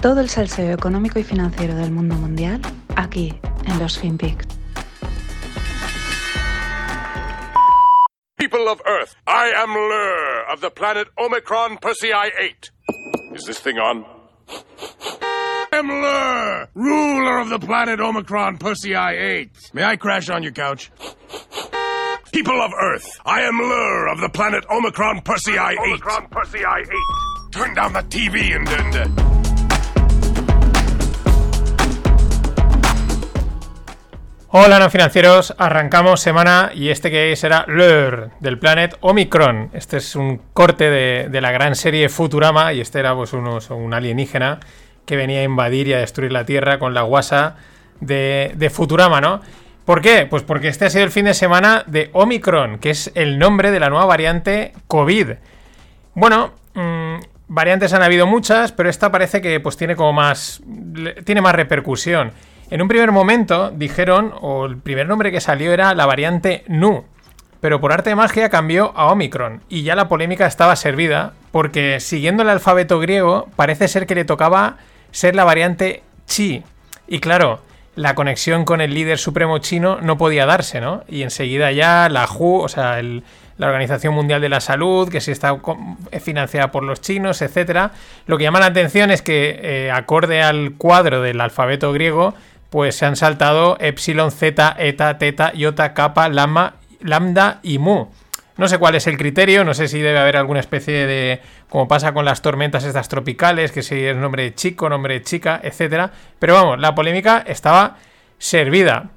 Todo el salseo económico y financiero del mundo mundial aquí en los FinPix. People of Earth, I am Lur of the planet Omicron Persei 8. Is this thing on? I am Lur, ruler of the planet Omicron Persei 8. May I crash on your couch? People of Earth, I am Lur of the planet Omicron Persei 8. Omicron Persei 8. Turn down the TV and... and uh... Hola no financieros, arrancamos semana y este que será Lur del Planet Omicron. Este es un corte de, de la gran serie Futurama y este era pues unos, un alienígena que venía a invadir y a destruir la Tierra con la guasa de, de Futurama, ¿no? ¿Por qué? Pues porque este ha sido el fin de semana de Omicron, que es el nombre de la nueva variante COVID. Bueno, mmm, variantes han habido muchas, pero esta parece que pues tiene como más tiene más repercusión. En un primer momento dijeron, o el primer nombre que salió era la variante Nu, pero por arte de magia cambió a Omicron y ya la polémica estaba servida porque siguiendo el alfabeto griego parece ser que le tocaba ser la variante Chi. Y claro, la conexión con el líder supremo chino no podía darse, ¿no? Y enseguida ya la WHO, o sea, la Organización Mundial de la Salud, que si está financiada por los chinos, etcétera. Lo que llama la atención es que, eh, acorde al cuadro del alfabeto griego, pues se han saltado epsilon, zeta, eta, teta, iota, kappa, lama, lambda y mu. No sé cuál es el criterio, no sé si debe haber alguna especie de. como pasa con las tormentas estas tropicales, que si es nombre de chico, nombre de chica, etcétera. Pero vamos, la polémica estaba servida.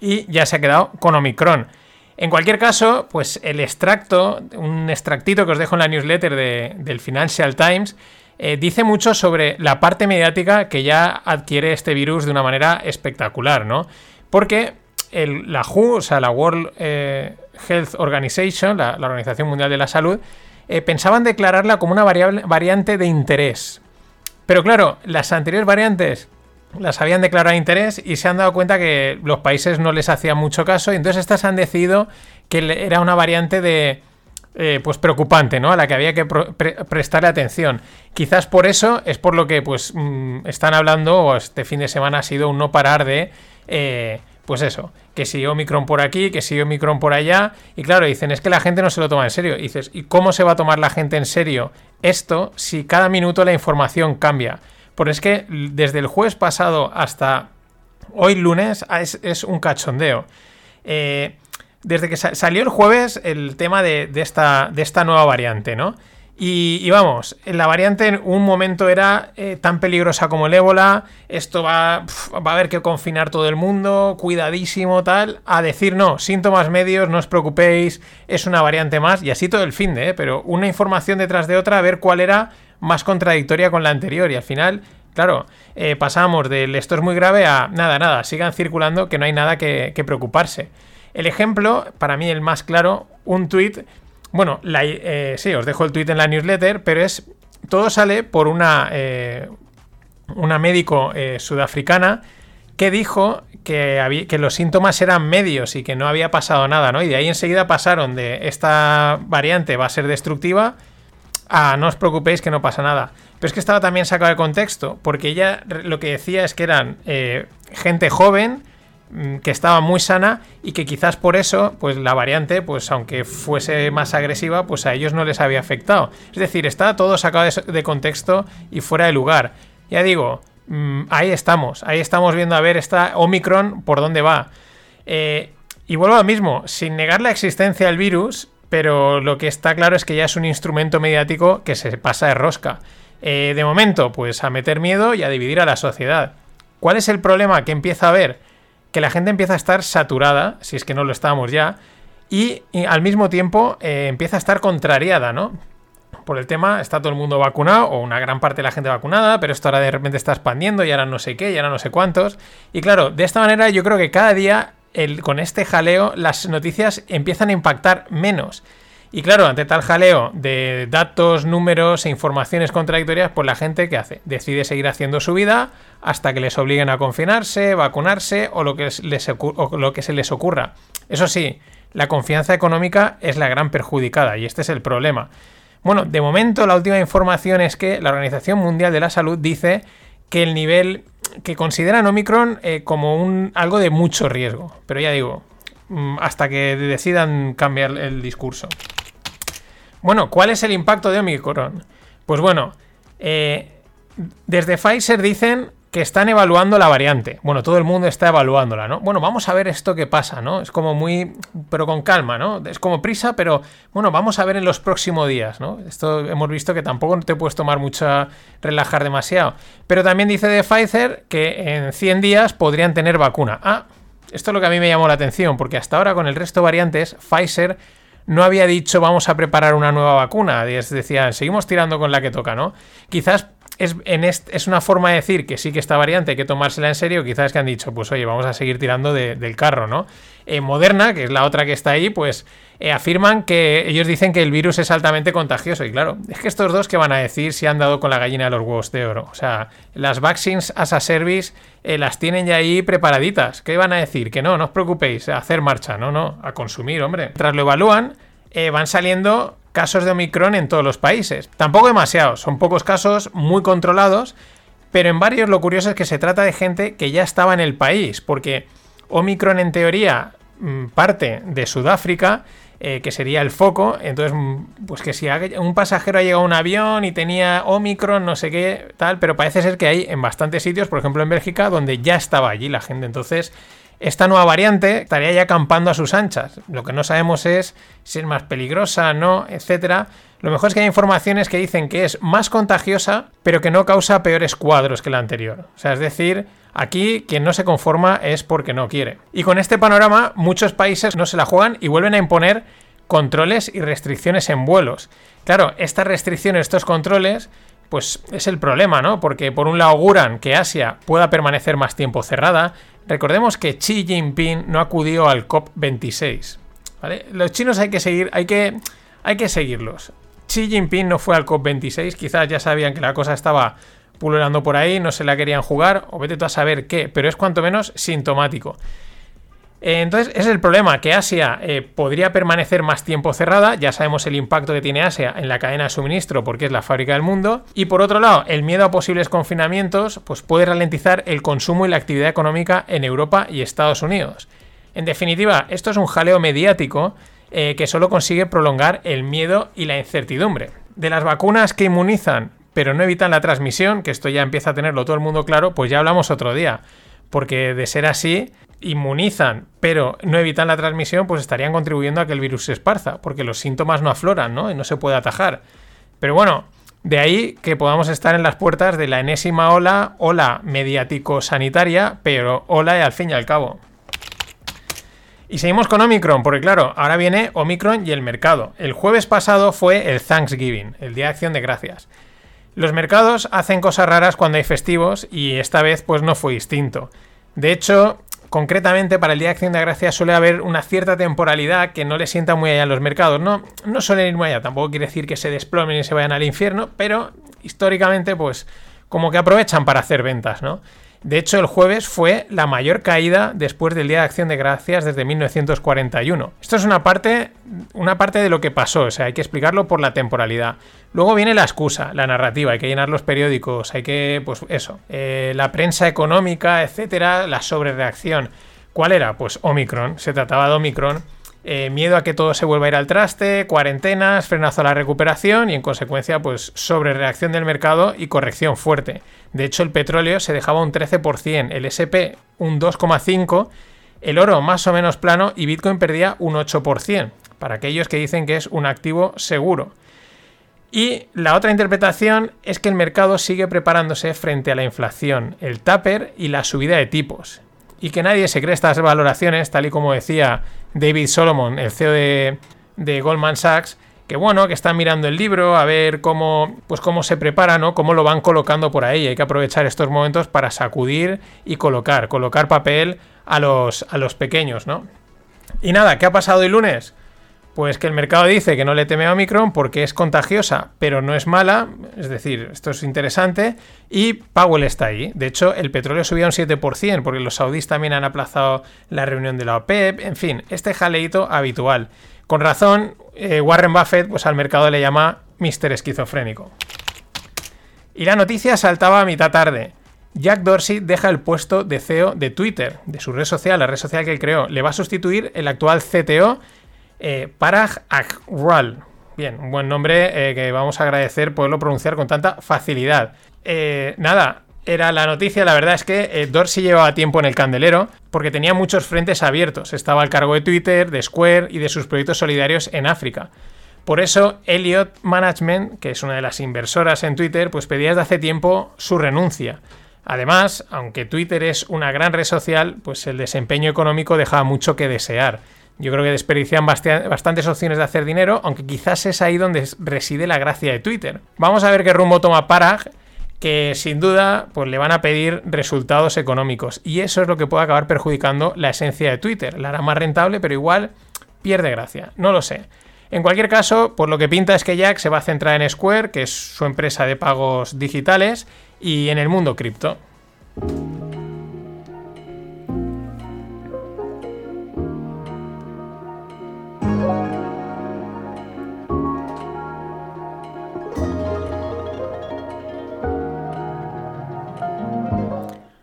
Y ya se ha quedado con Omicron. En cualquier caso, pues el extracto, un extractito que os dejo en la newsletter de, del Financial Times, eh, dice mucho sobre la parte mediática que ya adquiere este virus de una manera espectacular, ¿no? Porque la WHO, o sea, la World eh, Health Organization, la, Organización Mundial de la Salud, eh, pensaban declararla como una variante de interés. Pero claro, las anteriores variantes las habían declarado interés y se han dado cuenta que los países no les hacían mucho caso y entonces estas han decidido que era una variante de, eh, pues preocupante, ¿no? A la que había que pre prestarle atención. Quizás por eso es por lo que pues mmm, están hablando, o este fin de semana ha sido un no parar de, eh, pues eso, que si Omicron por aquí, que si Omicron por allá, y claro, dicen, es que la gente no se lo toma en serio. Y dices, ¿y cómo se va a tomar la gente en serio esto si cada minuto la información cambia? Porque es que desde el jueves pasado hasta hoy lunes es, es un cachondeo. Eh, desde que sa salió el jueves el tema de, esta, nueva variante, ¿no? Y, vamos, la variante en un momento era eh, tan peligrosa como el ébola, esto va, a haber que confinar todo el mundo, cuidadísimo, tal, a decir no, síntomas medios, no os preocupéis, es una variante más, y así todo el fin de, ¿eh? pero una información detrás de otra, a ver cuál era más contradictoria con la anterior, y al final Claro, eh, pasamos del esto es muy grave a nada, nada, sigan circulando que no hay nada que preocuparse. El ejemplo, para mí el más claro, un tweet, bueno, eh, sí, os dejo el tweet en la newsletter, pero es, todo sale por una, eh, una médico eh, sudafricana que dijo que, que los síntomas eran medios y que no había pasado nada, ¿no? Y de ahí enseguida pasaron de esta variante va a ser destructiva a no os preocupéis que no pasa nada. Pero es que estaba también sacado de contexto, porque ella lo que decía es que eran gente joven que estaba muy sana y que quizás por eso, pues la variante, pues aunque fuese más agresiva, pues a ellos no les había afectado. Es decir, está todo sacado de, contexto y fuera de lugar. Ya digo, mmm, ahí estamos, ahí estamos viendo a ver esta Omicron por dónde va. Eh, y vuelvo al mismo, sin negar la existencia del virus, pero lo que está claro es que ya es un instrumento mediático que se pasa de rosca. Eh, de momento, pues a meter miedo y a dividir a la sociedad. ¿Cuál es el problema que empieza a ver? Que la gente empieza a estar saturada, si es que no lo estábamos ya, y, al mismo tiempo eh, empieza a estar contrariada, ¿no? Por el tema, está todo el mundo vacunado, o una gran parte de la gente vacunada, pero esto ahora de repente está expandiendo y ahora no sé qué, y ahora no sé cuántos. Y claro, de esta manera yo creo que cada día, con este jaleo, las noticias empiezan a impactar menos. Y claro, ante tal jaleo de datos, números e informaciones contradictorias, pues la gente que hace decide seguir haciendo su vida hasta que les obliguen a confinarse, vacunarse o lo que, les se les ocurra. Eso sí, la confianza económica es la gran perjudicada y este es el problema. Bueno, de momento la última información es que la Organización Mundial de la Salud dice que el nivel que consideran Omicron eh, como un algo de mucho riesgo. Pero ya digo, mm, hasta que decidan cambiar el discurso. Bueno, ¿cuál es el impacto de Omicron? Pues bueno, eh, desde Pfizer dicen que están evaluando la variante. Bueno, todo el mundo está evaluándola, ¿no? Bueno, vamos a ver esto que pasa, ¿no? Es como muy, pero con calma, ¿no? Es como prisa, pero bueno, vamos a ver en los próximos días, ¿no? Esto hemos visto que tampoco te puedes tomar mucha, relajar demasiado. Pero también dice de Pfizer que en 100 días podrían tener vacuna. Ah, esto es lo que a mí me llamó la atención, porque hasta ahora con el resto de variantes, Pfizer no había dicho vamos a preparar una nueva vacuna. Decían, seguimos tirando con la que toca, ¿no? Quizás es, es una forma de decir que sí que esta variante hay que tomársela en serio. Quizás que han dicho, pues oye, vamos a seguir tirando del carro, ¿no? Eh, Moderna, que es la otra que está ahí, pues eh, afirman que ellos dicen que el virus es altamente contagioso. Y claro, es que estos dos que van a decir si han dado con la gallina de los huevos de oro. O sea, las vaccines as a service eh, las tienen ya ahí preparaditas. ¿Qué van a decir? Que no, no os preocupéis, a hacer marcha, no, no, a consumir, hombre. Tras lo evalúan, van saliendo casos de Omicron en todos los países. Tampoco demasiados, son pocos casos muy controlados, pero en varios lo curioso es que se trata de gente que ya estaba en el país, porque Omicron en teoría mm, parte de Sudáfrica, eh, que sería el foco, entonces, mm, pues que si un pasajero ha llegado a un avión y tenía Omicron, no sé qué, tal, pero parece ser que hay en bastantes sitios, por ejemplo en Bélgica, donde ya estaba allí la gente, entonces esta nueva variante estaría ya acampando a sus anchas. Lo que no sabemos es si es más peligrosa, no, etcétera. Lo mejor es que hay informaciones que dicen que es más contagiosa, pero que no causa peores cuadros que la anterior. O sea, es decir, aquí quien no se conforma es porque no quiere. Y con este panorama, muchos países no se la juegan y vuelven a imponer controles y restricciones en vuelos. Claro, estas restricciones, estos controles, pues es el problema, ¿no? Porque por un lado auguran que Asia pueda permanecer más tiempo cerrada. Recordemos que Xi Jinping no acudió al COP26. ¿vale? Los chinos hay que seguir, hay que, hay que seguirlos. Xi Jinping no fue al COP26, quizás ya sabían que la cosa estaba pululando por ahí, no se la querían jugar, o vete tú a saber qué, pero es cuanto menos sintomático. Entonces, es el problema, que Asia eh, podría permanecer más tiempo cerrada, ya sabemos el impacto que tiene Asia en la cadena de suministro porque es la fábrica del mundo, y por otro lado, el miedo a posibles confinamientos pues puede ralentizar el consumo y la actividad económica en Europa y Estados Unidos. En definitiva, esto es un jaleo mediático eh, que solo consigue prolongar el miedo y la incertidumbre. De las vacunas que inmunizan pero no evitan la transmisión, que esto ya empieza a tenerlo todo el mundo claro, pues ya hablamos otro día porque de ser así, inmunizan, pero no evitan la transmisión, pues estarían contribuyendo a que el virus se esparza, porque los síntomas no afloran, ¿no? Y no se puede atajar. Pero bueno, de ahí que podamos estar en las puertas de la enésima ola, ola mediático-sanitaria, pero ola al fin y al cabo. Y seguimos con Omicron, porque claro, ahora viene Omicron y el mercado. El jueves pasado fue el Thanksgiving, el Día de Acción de Gracias. Los mercados hacen cosas raras cuando hay festivos y esta vez pues no fue distinto. De hecho, concretamente para el Día de Acción de Gracias suele haber una cierta temporalidad que no le sienta muy allá a los mercados. No, no suelen ir muy allá, tampoco quiere decir que se desplomen y se vayan al infierno, pero históricamente pues como que aprovechan para hacer ventas, ¿no? De hecho, el jueves fue la mayor caída después del Día de Acción de Gracias desde 1941. Esto es una parte, una parte de lo que pasó, o sea, hay que explicarlo por la temporalidad. Luego viene la excusa, la narrativa, hay que llenar los periódicos, hay que, pues eso, eh, la prensa económica, etcétera, la sobrereacción. ¿Cuál era? Pues Omicron, se trataba de Omicron. Eh, miedo a que todo se vuelva a ir al traste, cuarentenas, frenazo a la recuperación y en consecuencia pues sobrereacción del mercado y corrección fuerte. De hecho el petróleo se dejaba un 13%, el SP un 2,5%, el oro más o menos plano y Bitcoin perdía un 8%, para aquellos que dicen que es un activo seguro. Y la otra interpretación es que el mercado sigue preparándose frente a la inflación, el taper y la subida de tipos. Y que nadie se cree estas valoraciones, tal y como decía David Solomon, el CEO de, Goldman Sachs, que bueno, que están mirando el libro a ver cómo, pues cómo se prepara, ¿no? Cómo lo van colocando por ahí. Hay que aprovechar estos momentos para sacudir y colocar, colocar papel a los, a los pequeños, ¿no? Y nada, ¿qué ha pasado el lunes? Pues que el mercado dice que no le teme a Omicron porque es contagiosa, pero no es mala, es decir, esto es interesante, y Powell está ahí. De hecho, el petróleo subió un 7% porque los saudíes también han aplazado la reunión de la OPEP, en fin, este jaleito habitual. Con razón, eh, Warren Buffett pues al mercado le llama Mr. Esquizofrénico. Y la noticia saltaba a mitad tarde. Jack Dorsey deja el puesto de CEO de Twitter, de su red social, la red social que él creó. Le va a sustituir el actual CTO, eh, Parag Agrawal. Bien, un buen nombre eh, que vamos a agradecer poderlo pronunciar con tanta facilidad. Eh, nada, era la noticia, la verdad es que eh, Dorsey llevaba tiempo en el candelero porque tenía muchos frentes abiertos. Estaba al cargo de Twitter, de Square y de sus proyectos solidarios en África. Por eso, Elliott Management, que es una de las inversoras en Twitter, pues pedía desde hace tiempo su renuncia. Además, aunque Twitter es una gran red social, pues el desempeño económico dejaba mucho que desear. Yo creo que desperdician bastantes opciones de hacer dinero, aunque quizás es ahí donde reside la gracia de Twitter. Vamos a ver qué rumbo toma Parag, que sin duda pues, le van a pedir resultados económicos. Y eso es lo que puede acabar perjudicando la esencia de Twitter. La hará más rentable, pero igual pierde gracia. No lo sé. En cualquier caso, por lo que pinta es que Jack se va a centrar en Square, que es su empresa de pagos digitales, y en el mundo cripto.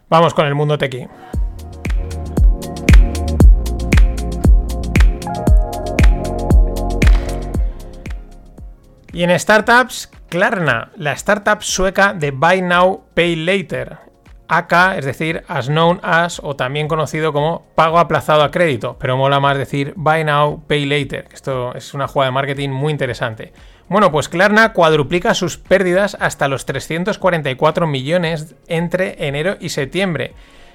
Vamos con el mundo tequi. Y en startups, Klarna, la startup sueca de Buy Now, Pay Later. AK, es decir, as known as, o también conocido como pago aplazado a crédito, pero mola más decir Buy Now, Pay Later. Esto es una jugada de marketing muy interesante. Bueno, pues Klarna cuadruplica sus pérdidas hasta los 344 millones entre enero y septiembre.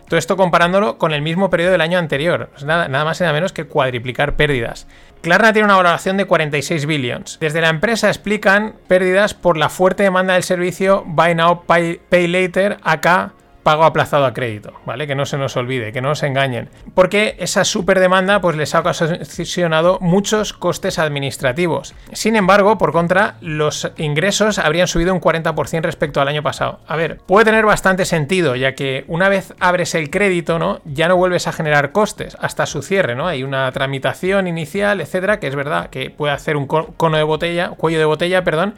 Todo esto comparándolo con el mismo periodo del año anterior. nada, nada, más y nada menos que cuadriplicar pérdidas. Klarna tiene una valoración de 46 billions. Desde la empresa explican pérdidas por la fuerte demanda del servicio Buy Now Pay Later acá pago aplazado a crédito, ¿vale? Que no se nos olvide, que no nos engañen. Porque esa super demanda pues les ha ocasionado muchos costes administrativos. Sin embargo, por contra, los ingresos habrían subido un 40% respecto al año pasado. A ver, puede tener bastante sentido, ya que una vez abres el crédito, ¿no? Ya no vuelves a generar costes hasta su cierre, ¿no? Hay una tramitación inicial, etcétera, que es verdad que puede hacer un cono de botella, cuello de botella, perdón,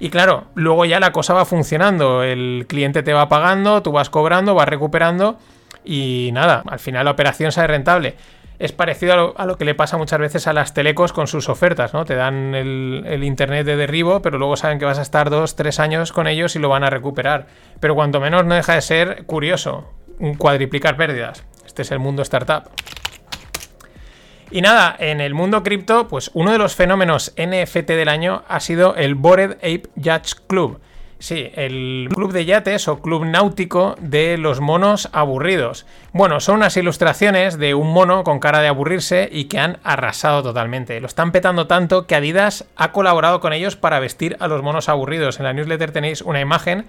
y claro, luego ya la cosa va funcionando. El cliente te va pagando, tú vas cobrando, vas recuperando y nada, al final la operación sale rentable. Es parecido a lo, que le pasa muchas veces a las telecos con sus ofertas, ¿no? Te dan el, internet de derribo, pero luego saben que vas a estar dos, tres años con ellos y lo van a recuperar. Pero cuanto menos no deja de ser curioso, cuadriplicar pérdidas. Este es el mundo startup. Y nada, en el mundo cripto, pues uno de los fenómenos NFT del año ha sido el Bored Ape Yacht Club. Sí, el club de yates o club náutico de los monos aburridos. Bueno, son unas ilustraciones de un mono con cara de aburrirse y que han arrasado totalmente. Lo están petando tanto que Adidas ha colaborado con ellos para vestir a los monos aburridos. En la newsletter tenéis una imagen.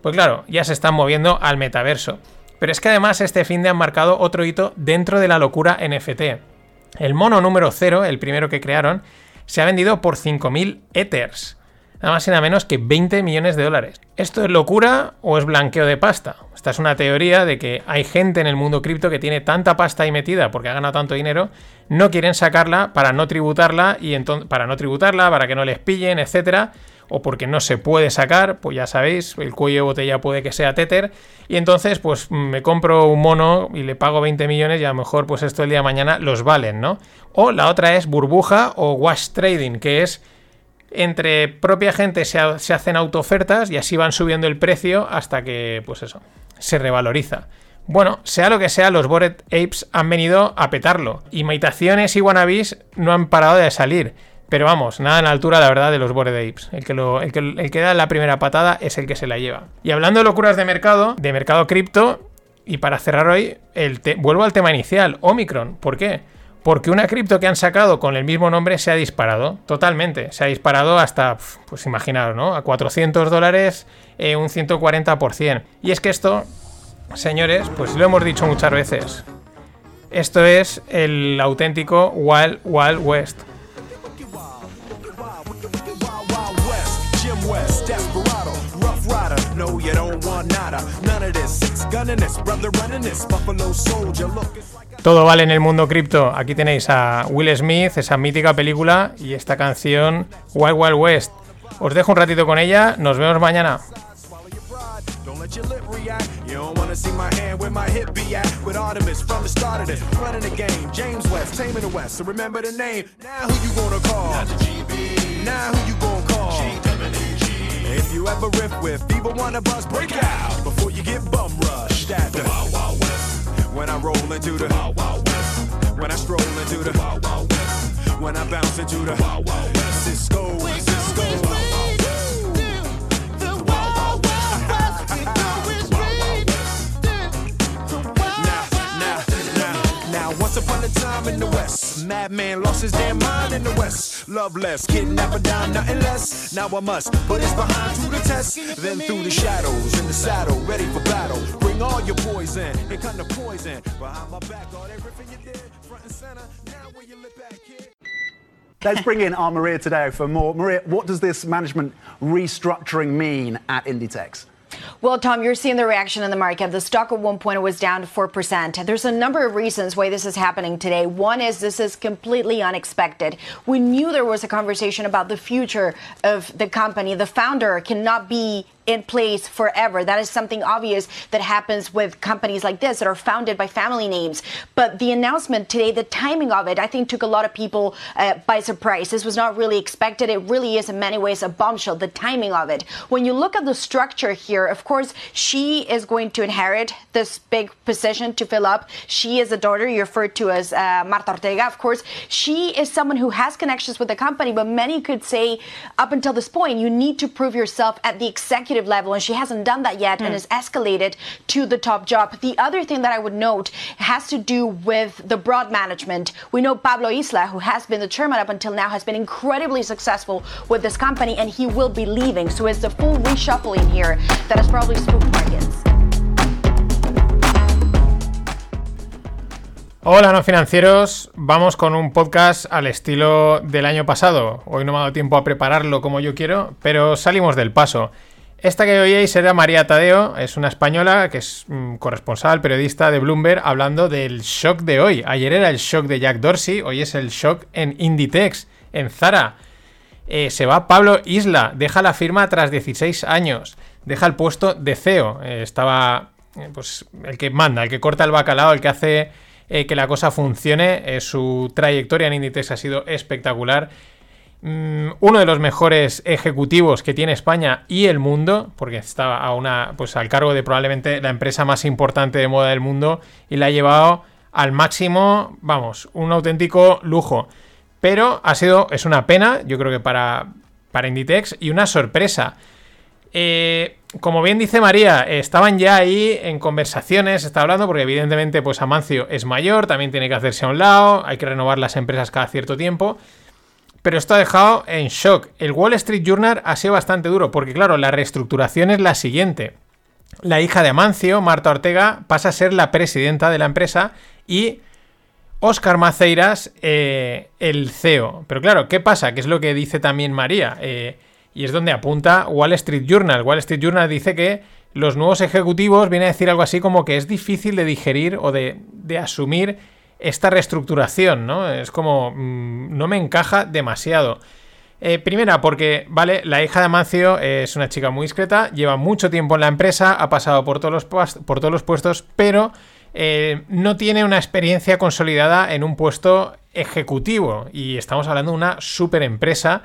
Pues claro, ya se están moviendo al metaverso. Pero es que además este fin de han marcado otro hito dentro de la locura NFT. El mono número 0, el primero que crearon, se ha vendido por 5.000 Ethers. Nada más y nada menos que 20 millones de dólares. ¿Esto es locura o es blanqueo de pasta? Esta es una teoría de que hay gente en el mundo cripto que tiene tanta pasta ahí metida porque ha ganado tanto dinero, no quieren sacarla para no tributarla y para no tributarla, para que no les pillen, etcétera o porque no se puede sacar, pues ya sabéis, el cuello de botella puede que sea Tether, y entonces pues me compro un mono y le pago 20 millones y a lo mejor pues esto el día de mañana los valen, ¿no? O la otra es burbuja o wash trading, que es entre propia gente se, hacen autoofertas y así van subiendo el precio hasta que pues eso, se revaloriza. Bueno, sea lo que sea, los Bored Apes han venido a petarlo. Imitaciones y wannabes no han parado de salir. Pero vamos, nada en altura, la verdad, de los Bored Apes. El que, el, que, el que da la primera patada es el que se la lleva. Y hablando de locuras de mercado, de mercado cripto, y para cerrar hoy, el vuelvo al tema inicial, Omicron. ¿Por qué? Porque una cripto que han sacado con el mismo nombre se ha disparado totalmente. Se ha disparado hasta, pues imaginaros, ¿no? A 400 dólares, eh, un 140%. Y es que esto, señores, pues lo hemos dicho muchas veces. Esto es el auténtico Wild Wild West. Todo vale en el mundo cripto. Aquí tenéis a Will Smith, esa mítica película y esta canción Wild Wild West. Os dejo un ratito con ella. Nos vemos mañana. Don't let your lip react. You don't wanna see my hand where my hip be at. With Artemis from the start of this, running the game. James West, taming the West. So remember the name. Now who you gonna call? Not the GB. Now who you gonna call? If you ever riff with people wanna bust, break out before you get bum rushed at the Wild Wild West. When I roll into the Wild Wild West. When I stroll into the Wild Wild West. When I bounce into the Wild Wild West. Cisco, Cisco. Once upon a time in the West, madman lost his damn mind in the West. Love less, kidnap a dime, nothing less. Now I must put his behind to the test. Then through the shadows, in the saddle, ready for battle. Bring all your poison, here come the poison. Behind my back, all you did, front and center. Let's bring in our Maria today for more. Maria, what does this management restructuring mean at Inditex? Well, Tom, you're seeing the reaction in the market. The stock at one point was down to 4%. There's a number of reasons why this is happening today. One is this is completely unexpected. We knew there was a conversation about the future of the company. The founder cannot be in place forever. That is something obvious that happens with companies like this that are founded by family names. But the announcement today, the timing of it, I think took a lot of people uh, by surprise. This was not really expected. It really is in many ways a bombshell, the timing of it. When you look at the structure here, of course, she is going to inherit this big position to fill up. She is a daughter you referred to as uh, Marta Ortega. Of course, she is someone who has connections with the company, but many could say up until this point, you need to prove yourself at the executive level, and she hasn't done that yet mm. and hmm. has escalated to the top job. The other thing that I would note has to do with the broad management. We know Pablo Isla, who has been the chairman up until now, has been incredibly successful with this company, and he will be leaving. So it's the full reshuffling here that has probably spooked markets. Hola, no financieros. Vamos con un podcast al estilo del año pasado. Hoy no me ha dado tiempo a prepararlo como yo quiero, pero salimos del paso. Esta que oíais era María Tadeo, es una española que es mm, corresponsal, periodista de Bloomberg, hablando del shock de hoy. Ayer era el shock de Jack Dorsey, hoy es el shock en Inditex, en Zara. Eh, se va Pablo Isla, deja la firma tras 16 años, deja el puesto de CEO. Eh, estaba eh, pues el que manda, el que corta el bacalao, el que hace que la cosa funcione. Su trayectoria en Inditex ha sido espectacular. Mm, uno de los mejores ejecutivos que tiene España y el mundo, porque está a una, pues al cargo de probablemente la empresa más importante de moda del mundo y la ha llevado al máximo, vamos, un auténtico lujo. Pero ha sido, es una pena, yo creo que para, para Inditex y una sorpresa. Eh, como bien dice María, estaban ya ahí en conversaciones, está hablando, porque evidentemente pues Amancio es mayor, también tiene que hacerse a un lado, hay que renovar las empresas cada cierto tiempo. Pero esto ha dejado en shock. El Wall Street Journal ha sido bastante duro, porque claro, la reestructuración es la siguiente. La hija de Amancio, Marta Ortega, pasa a ser la presidenta de la empresa y Oscar Maceiras, eh, el CEO. Pero claro, ¿qué pasa? ¿Qué es lo que dice también María? Eh, y es donde apunta Wall Street Journal. Wall Street Journal dice que los nuevos ejecutivos viene a decir algo así como que es difícil de digerir o de, asumir esta reestructuración, ¿no? Es como, mm, no me encaja demasiado. Eh, primera, porque, vale, la hija de Amancio es una chica muy discreta, lleva mucho tiempo en la empresa, ha pasado por todos los, por todos los puestos, pero eh, no tiene una experiencia consolidada en un puesto ejecutivo. Y estamos hablando de una super empresa.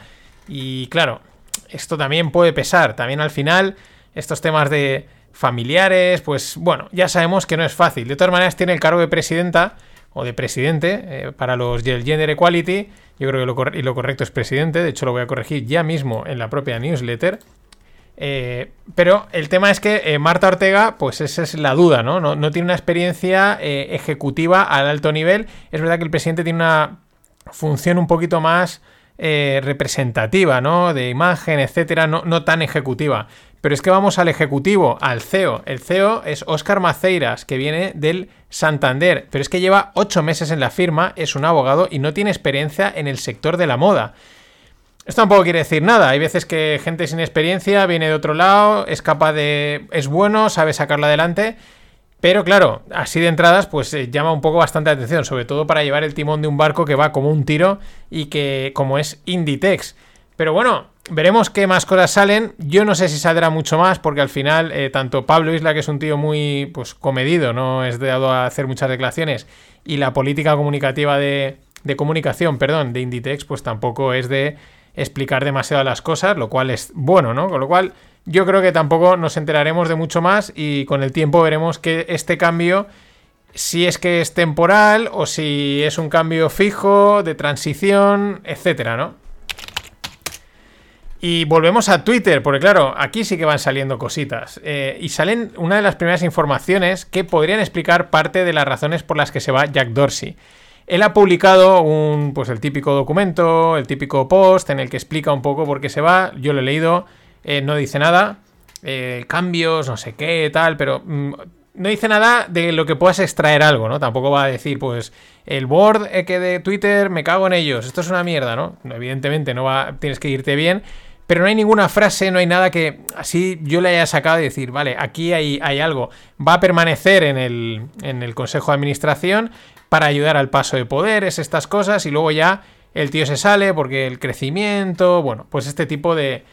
Y claro, esto también puede pesar. También al final, estos temas de familiares, pues bueno, ya sabemos que no es fácil. De todas maneras, tiene el cargo de presidenta o de presidente eh, para los Gender Equality. Yo creo que lo, y lo correcto es presidente. De hecho, lo voy a corregir ya mismo en la propia newsletter. Eh, pero el tema es que eh, Marta Ortega, pues esa es la duda, ¿no? No, tiene una experiencia ejecutiva al alto nivel. Es verdad que el presidente tiene una función un poquito más eh, representativa, ¿no? De imagen, etcétera, no, tan ejecutiva. Pero es que vamos al ejecutivo, al CEO. El CEO es Óscar Maceiras, que viene del Santander, pero es que lleva ocho meses en la firma, es un abogado y no tiene experiencia en el sector de la moda. Esto tampoco quiere decir nada. Hay veces que gente sin experiencia viene de otro lado, es capaz de. es bueno, sabe sacarla adelante pero claro, así de entradas, pues eh, llama un poco bastante atención, sobre todo para llevar el timón de un barco que va como un tiro y que como es Inditex. Pero bueno, veremos qué más cosas salen. Yo no sé si saldrá mucho más, porque al final, eh, tanto Pablo Isla, que es un tío muy pues, comedido, no es dado a hacer muchas declaraciones, y la política comunicativa de, de comunicación, perdón, de Inditex, pues tampoco es de explicar demasiado las cosas, lo cual es bueno, ¿no? Con lo cual, yo creo que tampoco nos enteraremos de mucho más y con el tiempo veremos que este cambio si es que es temporal o si es un cambio fijo, de transición, etcétera, ¿no? Y volvemos a Twitter, porque claro, aquí sí que van saliendo cositas. Eh, y salen una de las primeras informaciones que podrían explicar parte de las razones por las que se va Jack Dorsey. Él ha publicado un, pues el típico documento, el típico post en el que explica un poco por qué se va. Yo lo he leído, eh, no dice nada. Eh, cambios, no sé qué, tal, pero mm, no dice nada de lo que puedas extraer algo, ¿no? Tampoco va a decir, pues, el board eh, que de Twitter me cago en ellos, esto es una mierda, ¿no? Evidentemente no va, tienes que irte bien, pero no hay ninguna frase, no hay nada que así yo le haya sacado y decir, vale, aquí hay, hay algo. Va a permanecer en el, en el Consejo de Administración para ayudar al paso de poderes, estas cosas, y luego ya el tío se sale porque el crecimiento, bueno, pues este tipo de,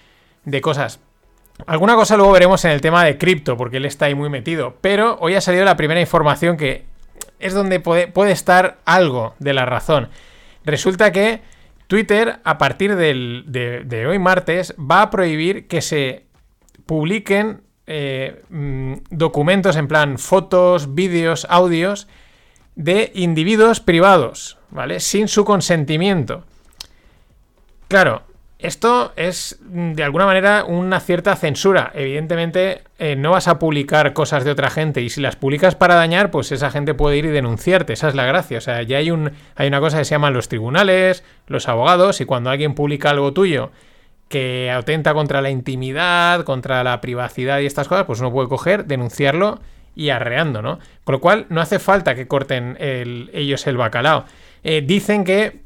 de cosas. Alguna cosa luego veremos en el tema de cripto, porque él está ahí muy metido. Pero hoy ha salido la primera información que es donde puede, puede estar algo de la razón. Resulta que Twitter, a partir de, hoy martes, va a prohibir que se publiquen eh, mm, documentos en plan fotos, vídeos, audios de individuos privados, ¿vale? Sin su consentimiento. Claro, esto es mm, de alguna manera una cierta censura. Evidentemente eh, no vas a publicar cosas de otra gente y si las publicas para dañar, pues esa gente puede ir y denunciarte. Esa es la gracia. O sea, ya hay, un, hay una cosa que se llaman los tribunales, los abogados y cuando alguien publica algo tuyo que atenta contra la intimidad, contra la privacidad y estas cosas, pues uno puede coger, denunciarlo y arreando, ¿no? Con lo cual no hace falta que corten ellos el bacalao. Eh, dicen que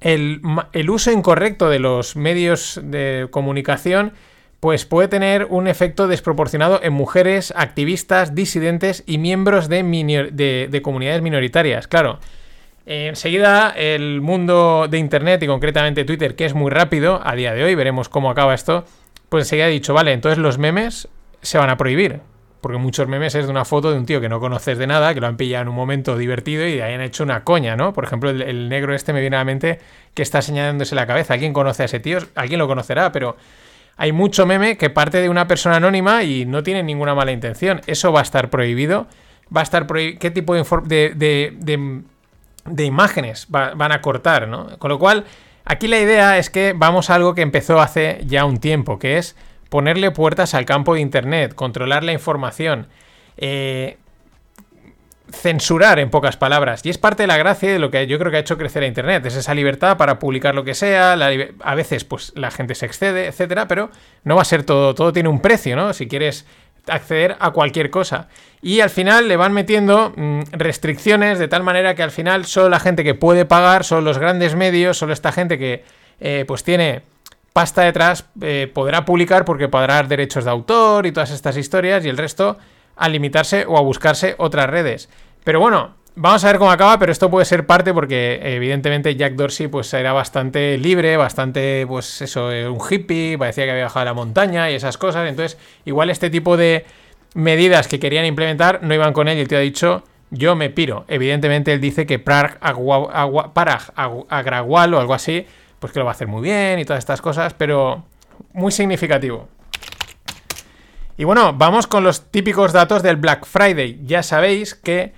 el, uso incorrecto de los medios de comunicación pues puede tener un efecto desproporcionado en mujeres, activistas, disidentes y miembros de, comunidades minoritarias. Claro, enseguida el mundo de Internet y concretamente Twitter, que es muy rápido a día de hoy, veremos cómo acaba esto, pues enseguida ha dicho, vale, entonces los memes se van a prohibir. Porque muchos memes es de una foto de un tío que no conoces de nada, que lo han pillado en un momento divertido y han hecho una coña, ¿no? Por ejemplo, el, negro este me viene a la mente que está señalándose la cabeza. ¿Alguien conoce a ese tío? Alguien lo conocerá, pero hay mucho meme que parte de una persona anónima y no tiene ninguna mala intención. Eso va a estar prohibido. Va a estar prohibido. ¿Qué tipo de, de, de, imágenes van a cortar, ¿no? Con lo cual, aquí la idea es que vamos a algo que empezó hace ya un tiempo, que es ponerle puertas al campo de Internet, controlar la información, eh, censurar en pocas palabras. Y es parte de la gracia de lo que yo creo que ha hecho crecer a Internet. Es esa libertad para publicar lo que sea. a veces, pues la gente se excede, etcétera, pero no va a ser todo. Todo tiene un precio, ¿no? Si quieres acceder a cualquier cosa. Y al final le van metiendo mm, restricciones de tal manera que al final solo la gente que puede pagar, son los grandes medios, solo esta gente que eh, pues tiene pasta detrás eh, podrá publicar porque podrá dar derechos de autor y todas estas historias y el resto a limitarse o a buscarse otras redes. Pero bueno, vamos a ver cómo acaba, pero esto puede ser parte porque evidentemente Jack Dorsey pues era bastante libre, bastante pues eso, eh, un hippie, parecía que había bajado a la montaña y esas cosas, entonces igual este tipo de medidas que querían implementar no iban con él y el tío ha dicho yo me piro. Evidentemente él dice que Parag Agrawal o algo así pues que lo va a hacer muy bien y todas estas cosas, pero muy significativo. Y bueno, vamos con los típicos datos del Black Friday. Ya sabéis que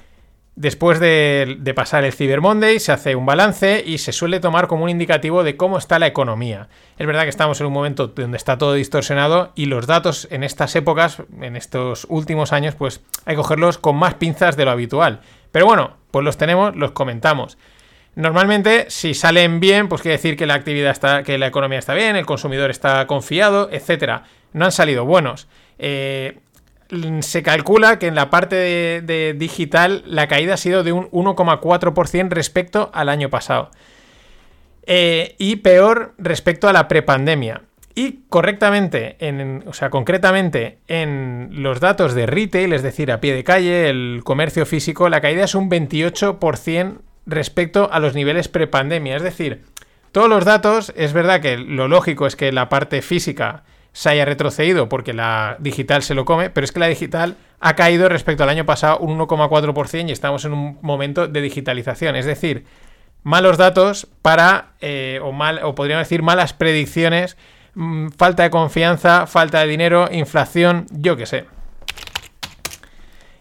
después de, pasar el Cyber Monday se hace un balance y se suele tomar como un indicativo de cómo está la economía. Es verdad que estamos en un momento donde está todo distorsionado y los datos en estas épocas, en estos últimos años, pues hay que cogerlos con más pinzas de lo habitual. Pero bueno, pues los tenemos, los comentamos. Normalmente, si salen bien, pues quiere decir que la actividad está, que la economía está bien, el consumidor está confiado, etcétera. No han salido buenos. Eh, se calcula que en la parte de, digital la caída ha sido de un 1,4% respecto al año pasado. Eh, y peor respecto a la prepandemia. Y correctamente, en, o sea, concretamente en los datos de retail, es decir, a pie de calle, el comercio físico, la caída es un 28% respecto a los niveles prepandemia. Es decir, todos los datos, es verdad que lo lógico es que la parte física se haya retrocedido porque la digital se lo come, pero es que la digital ha caído respecto al año pasado un 1,4% y estamos en un momento de digitalización. Es decir, malos datos para, eh, o, mal, o podríamos decir malas predicciones, mm, falta de confianza, falta de dinero, inflación, yo qué sé.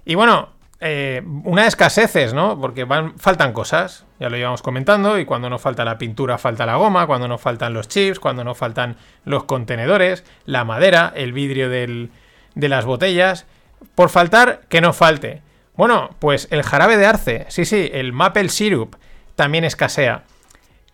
Y bueno, eh, una escaseces, ¿no? Porque faltan cosas, ya lo íbamos comentando, y cuando no falta la pintura falta la goma, cuando no faltan los chips, cuando no faltan los contenedores, la madera, el vidrio de las botellas. Por faltar, que no falte. Bueno, pues el jarabe de arce, sí, sí, el maple syrup, también escasea.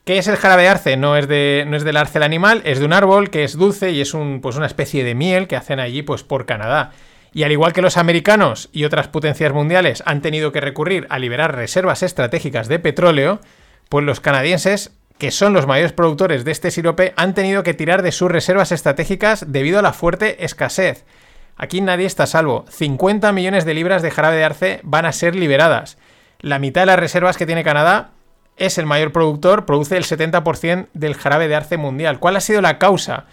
¿Qué es el jarabe de arce? No es, de, no es del arce el animal, es de un árbol que es dulce y es pues una especie de miel que hacen allí pues, por Canadá. Y al igual que los americanos y otras potencias mundiales han tenido que recurrir a liberar reservas estratégicas de petróleo, pues los canadienses, que son los mayores productores de este sirope, han tenido que tirar de sus reservas estratégicas debido a la fuerte escasez. Aquí nadie está a salvo. 50 millones de libras de jarabe de arce van a ser liberadas. La mitad de las reservas que tiene Canadá es el mayor productor, produce el 70% del jarabe de arce mundial. ¿Cuál ha sido la causa?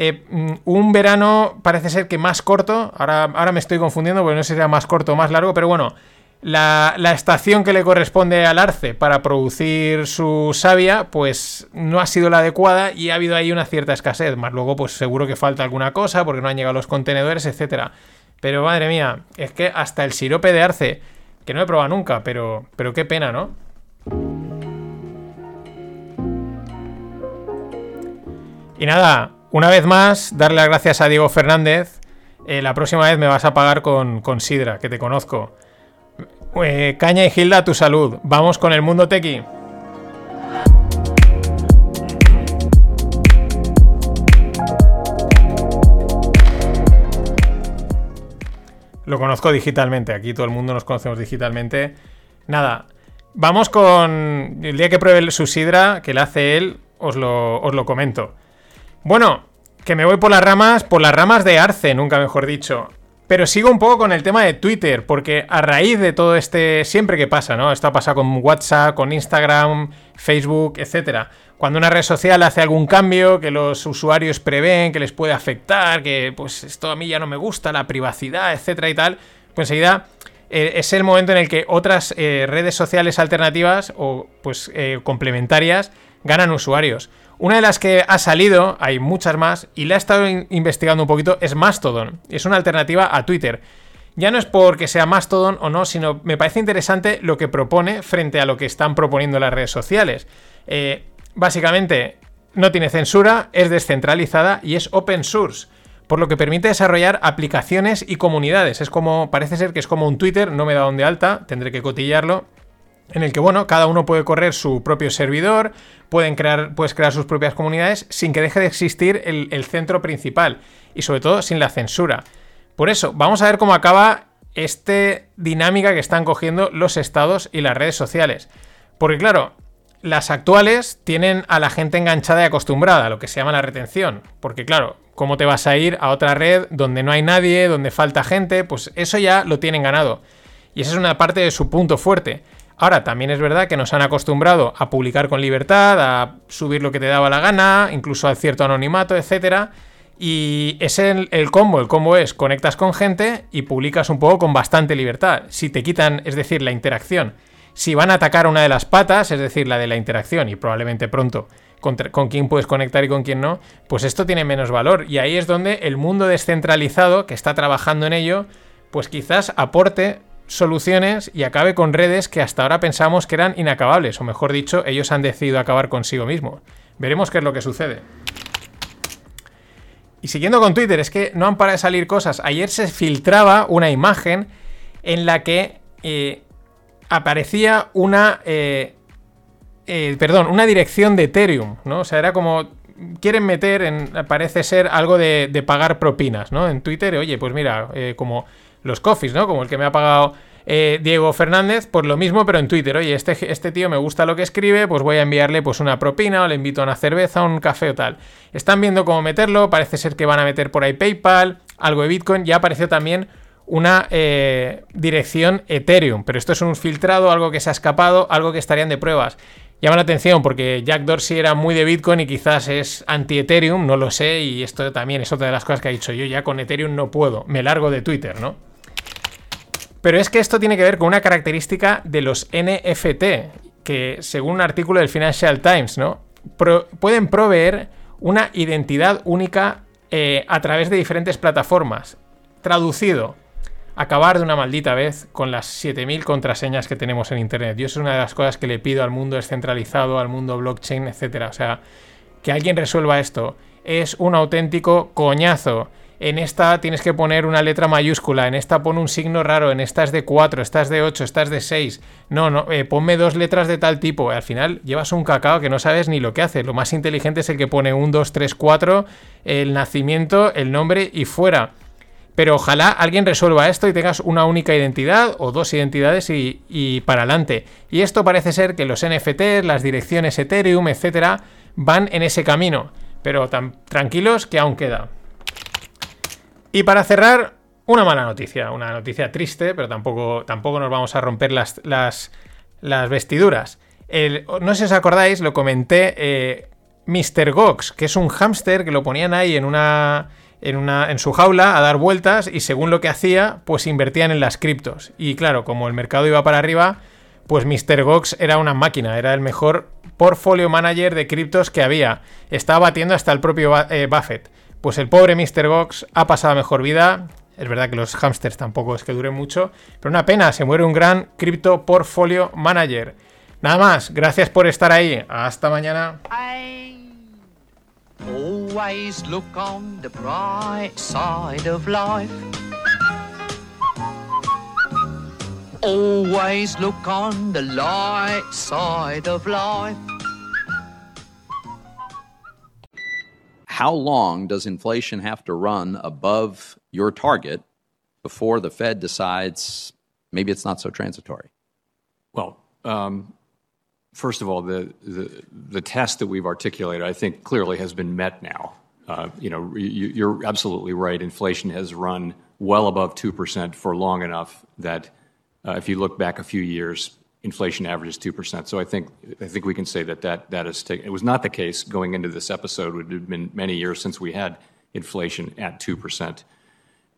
Eh, mm, un verano parece ser que más corto, ahora, ahora me estoy confundiendo porque no sé si era más corto o más largo, pero bueno, la, estación que le corresponde al arce para producir su savia, pues no ha sido la adecuada y ha habido ahí una cierta escasez. Más luego, pues seguro que falta alguna cosa porque no han llegado los contenedores, etcétera. Pero madre mía, es que hasta el sirope de arce, que no he probado nunca, pero, pero qué pena, ¿no? Y nada, una vez más, darle las gracias a Diego Fernández. Eh, la próxima vez me vas a pagar con, Sidra, que te conozco. Eh, Caña y Gilda, tu salud. Vamos con el mundo tequi. Lo conozco digitalmente, aquí todo el mundo nos conocemos digitalmente. Nada, vamos con el día que pruebe su sidra, que le hace él, os lo, os lo comento. Bueno, que me voy por las ramas, por las ramas de Arce, nunca mejor dicho. Pero sigo un poco con el tema de Twitter, porque a raíz de todo este, siempre que pasa, ¿no? Esto ha pasado con WhatsApp, con Instagram, Facebook, etc. Cuando una red social hace algún cambio que los usuarios prevén que les puede afectar, que pues esto a mí ya no me gusta, la privacidad, etcétera y tal, pues enseguida eh, es el momento en el que otras eh, redes sociales alternativas o pues eh, complementarias ganan usuarios. Una de las que ha salido, hay muchas más, y la he estado investigando un poquito, es Mastodon. Es una alternativa a Twitter. Ya no es porque sea Mastodon o no, sino me parece interesante lo que propone frente a lo que están proponiendo las redes sociales. Eh, básicamente, no tiene censura, es descentralizada y es open source por lo que permite desarrollar aplicaciones y comunidades. Es como, parece ser que es como un Twitter, no me da donde alta, tendré que cotillarlo, en el que, bueno, cada uno puede correr su propio servidor, pueden crear, puedes crear sus propias comunidades sin que deje de existir el, centro principal y sobre todo sin la censura. Por eso, vamos a ver cómo acaba esta dinámica que están cogiendo los estados y las redes sociales. Porque claro, las actuales tienen a la gente enganchada y acostumbrada, lo que se llama la retención. Porque claro, ¿cómo te vas a ir a otra red donde no hay nadie, donde falta gente? Pues eso ya lo tienen ganado. Y esa es una parte de su punto fuerte. Ahora, también es verdad que nos han acostumbrado a publicar con libertad, a subir lo que te daba la gana, incluso a cierto anonimato, etc. Y es el, combo. El combo es conectas con gente y publicas un poco con bastante libertad. Si te quitan, es decir, la interacción. Si van a atacar una de las patas, es decir, la de la interacción, y probablemente pronto con quién puedes conectar y con quién no, pues esto tiene menos valor. Y ahí es donde el mundo descentralizado, que está trabajando en ello, pues quizás aporte soluciones y acabe con redes que hasta ahora pensamos que eran inacabables, o mejor dicho, ellos han decidido acabar consigo mismos. Veremos qué es lo que sucede. Y siguiendo con Twitter, es que no han parado de salir cosas. Ayer se filtraba una imagen en la que eh, aparecía una... Eh, eh, perdón, una dirección de Ethereum, ¿no? O sea, era como quieren meter en, parece ser algo de, pagar propinas, ¿no? En Twitter, oye, pues mira, como los coffees, ¿no? Como el que me ha pagado eh, Diego Fernández, pues lo mismo, pero en Twitter. Oye, este, este tío me gusta lo que escribe, pues voy a enviarle pues una propina o le invito a una cerveza, un café o tal. Están viendo cómo meterlo, parece ser que van a meter por ahí PayPal, algo de Bitcoin, ya apareció también una eh, dirección Ethereum, pero esto es un filtrado, algo que se ha escapado, algo que estarían de pruebas. llama la atención porque Jack Dorsey era muy de Bitcoin y quizás es anti-Ethereum, no lo sé, y esto también es otra de las cosas que ha dicho yo, ya con Ethereum no puedo, me largo de Twitter, ¿no? Pero es que esto tiene que ver con una característica de los NFT, que según un artículo del Financial Times, ¿no? pueden proveer una identidad única eh, a través de diferentes plataformas. Traducido, acabar de una maldita vez con las 7000 contraseñas que tenemos en Internet. Yo eso es una de las cosas que le pido al mundo descentralizado, al mundo blockchain, etcétera. O sea, que alguien resuelva esto es un auténtico coñazo. En esta tienes que poner una letra mayúscula, en esta pon un signo raro, en esta es de 4, esta es de 8, esta es de 6. No, no, eh, ponme dos letras de tal tipo. Al final llevas un cacao que no sabes ni lo que hace. Lo más inteligente es el que pone 1, 2, 3, 4, el nacimiento, el nombre y fuera. Pero ojalá alguien resuelva esto y tengas una única identidad o dos identidades y, para adelante. Y esto parece ser que los NFTs, las direcciones Ethereum, etcétera, van en ese camino. Pero tan tranquilos que aún queda. Y para cerrar, una mala noticia, una noticia triste, pero tampoco, tampoco nos vamos a romper las, las, vestiduras. no sé si os acordáis, lo comenté, eh, Mr. Gox, que es un hámster que lo ponían ahí en una, en, una, en su jaula a dar vueltas y según lo que hacía, pues invertían en las criptos. Y claro, como el mercado iba para arriba, pues Mr. Gox era una máquina, era el mejor portfolio manager de criptos que había. Estaba batiendo hasta el propio eh, Buffett. Pues el pobre Mr. Gox ha pasado mejor vida. Es verdad que los hamsters tampoco es que duren mucho, pero una pena, se muere un gran Crypto Portfolio Manager. Nada más, gracias por estar ahí. Hasta mañana. Always look on the bright side of life. Always look on the light side of life. How long does inflation have to run above your target before the Fed decides maybe it's not so transitory? Well, um, first of all, the, the, the test that we've articulated, I think, clearly has been met now. Uh, you know, you, are absolutely right. Inflation has run well above two percent for long enough that, uh, if you look back a few years, inflation averages 2%. So I think, I think we can say that that, that is taken. It was not the case going into this episode. It had been many years since we had inflation at 2%.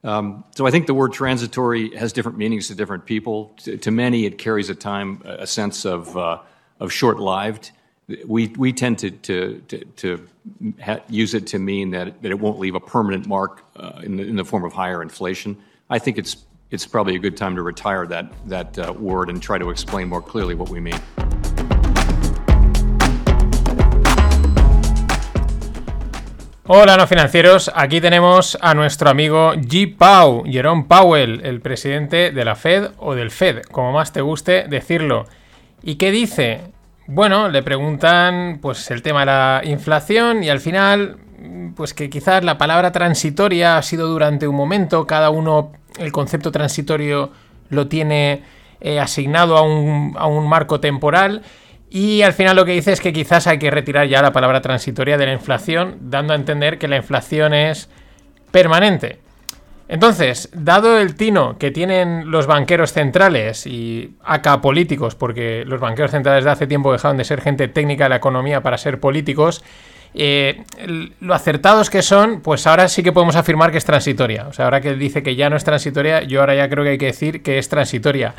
Um, so I think the word transitory has different meanings to different people. To, to many, it carries a time, a sense of, uh, of short-lived. We, we tend to, to, to, to ha- use it to mean that, that it won't leave a permanent mark uh, in, the, in the form of higher inflation. I think it's it's probably a good time to retire that, that uh, word and try to explain more clearly what we mean. Hola, no financieros. Aquí tenemos a nuestro amigo G. Pau, Jerome Powell, el presidente de la Fed o del Fed, como más te guste decirlo. ¿Y qué dice? Bueno, le preguntan pues el tema de la inflación y al final pues que quizás la palabra transitoria ha sido durante un momento, cada uno el concepto transitorio lo tiene eh, asignado a un, a un marco temporal. Y al final lo que dice es que quizás hay que retirar ya la palabra transitoria de la inflación, dando a entender que la inflación es permanente. Entonces, dado el tino que tienen los banqueros centrales y acá políticos, porque los banqueros centrales de hace tiempo dejaron de ser gente técnica de la economía para ser políticos, eh, lo acertados que son, pues ahora sí que podemos afirmar que es transitoria. O sea, ahora que dice que ya no es transitoria, yo ahora ya creo que hay que decir que es transitoria.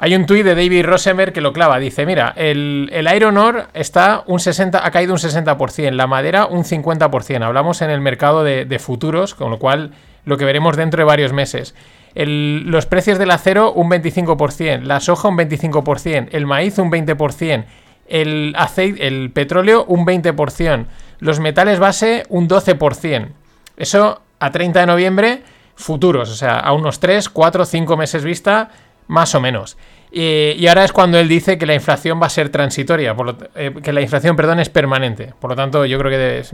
Hay un tuit de David Rosenberg que lo clava. Dice, mira, el, Iron Ore está un 60, ha caído un 60%, la madera un 50%. Hablamos en el mercado de, futuros, con lo cual lo que veremos dentro de varios meses. los precios del acero un 25%, la soja un 25%, el maíz un 20%, el aceite, el petróleo un 20%, los metales base un 12%. Eso a 30 de noviembre, futuros, o sea, a unos 3, 4, 5 meses vista, más o menos. Y, ahora es cuando él dice que la inflación va a ser transitoria, eh, que la inflación, perdón, es permanente. Por lo tanto, yo creo que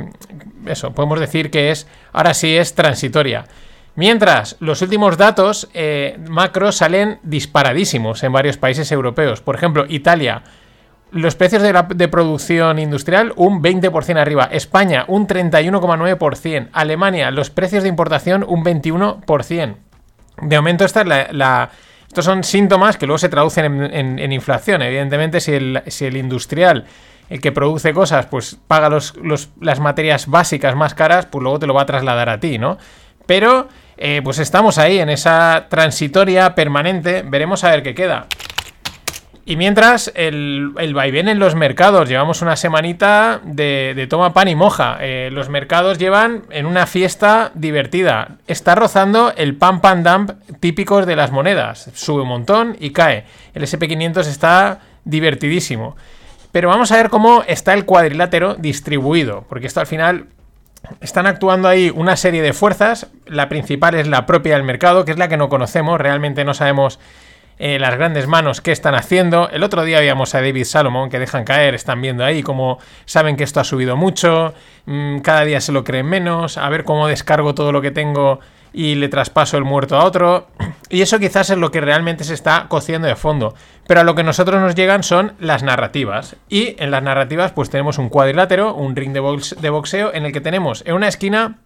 eso, podemos decir que es, ahora sí es transitoria. Mientras, los últimos datos eh, macro salen disparadísimos en varios países europeos. Por ejemplo, Italia, los precios de, la, producción industrial un 20% arriba. España un 31,9%. Alemania, los precios de importación un 21%. De momento esta Estos son síntomas que luego se traducen en, inflación. Evidentemente, si el, industrial, el que produce cosas, pues paga los- las materias básicas más caras, pues luego te lo va a trasladar a ti, ¿no? Pero, eh, pues estamos ahí en esa transitoria permanente. Veremos a ver qué queda. Y mientras, el, el vaivén en los mercados, llevamos una semanita de, toma pan y moja. Eh, los mercados llevan en una fiesta divertida. Está rozando el pan pan dump típicos de las monedas. Sube un montón y cae. El SP500 está divertidísimo. Pero vamos a ver cómo está el cuadrilátero distribuido, porque esto al final están actuando ahí una serie de fuerzas. La principal es la propia del mercado, que es la que no conocemos. Realmente no sabemos eh, las grandes manos qué están haciendo. El otro día veíamos a David Salomon que dejan caer, están viendo ahí cómo saben que esto ha subido mucho, mm, cada día se lo creen menos, a ver cómo descargo todo lo que tengo y le traspaso el muerto a otro. Y eso quizás es lo que realmente se está cociendo de fondo. Pero a lo que nosotros nos llegan son las narrativas. Y en las narrativas pues tenemos un cuadrilátero, un ring de boxeo en el que tenemos en una esquina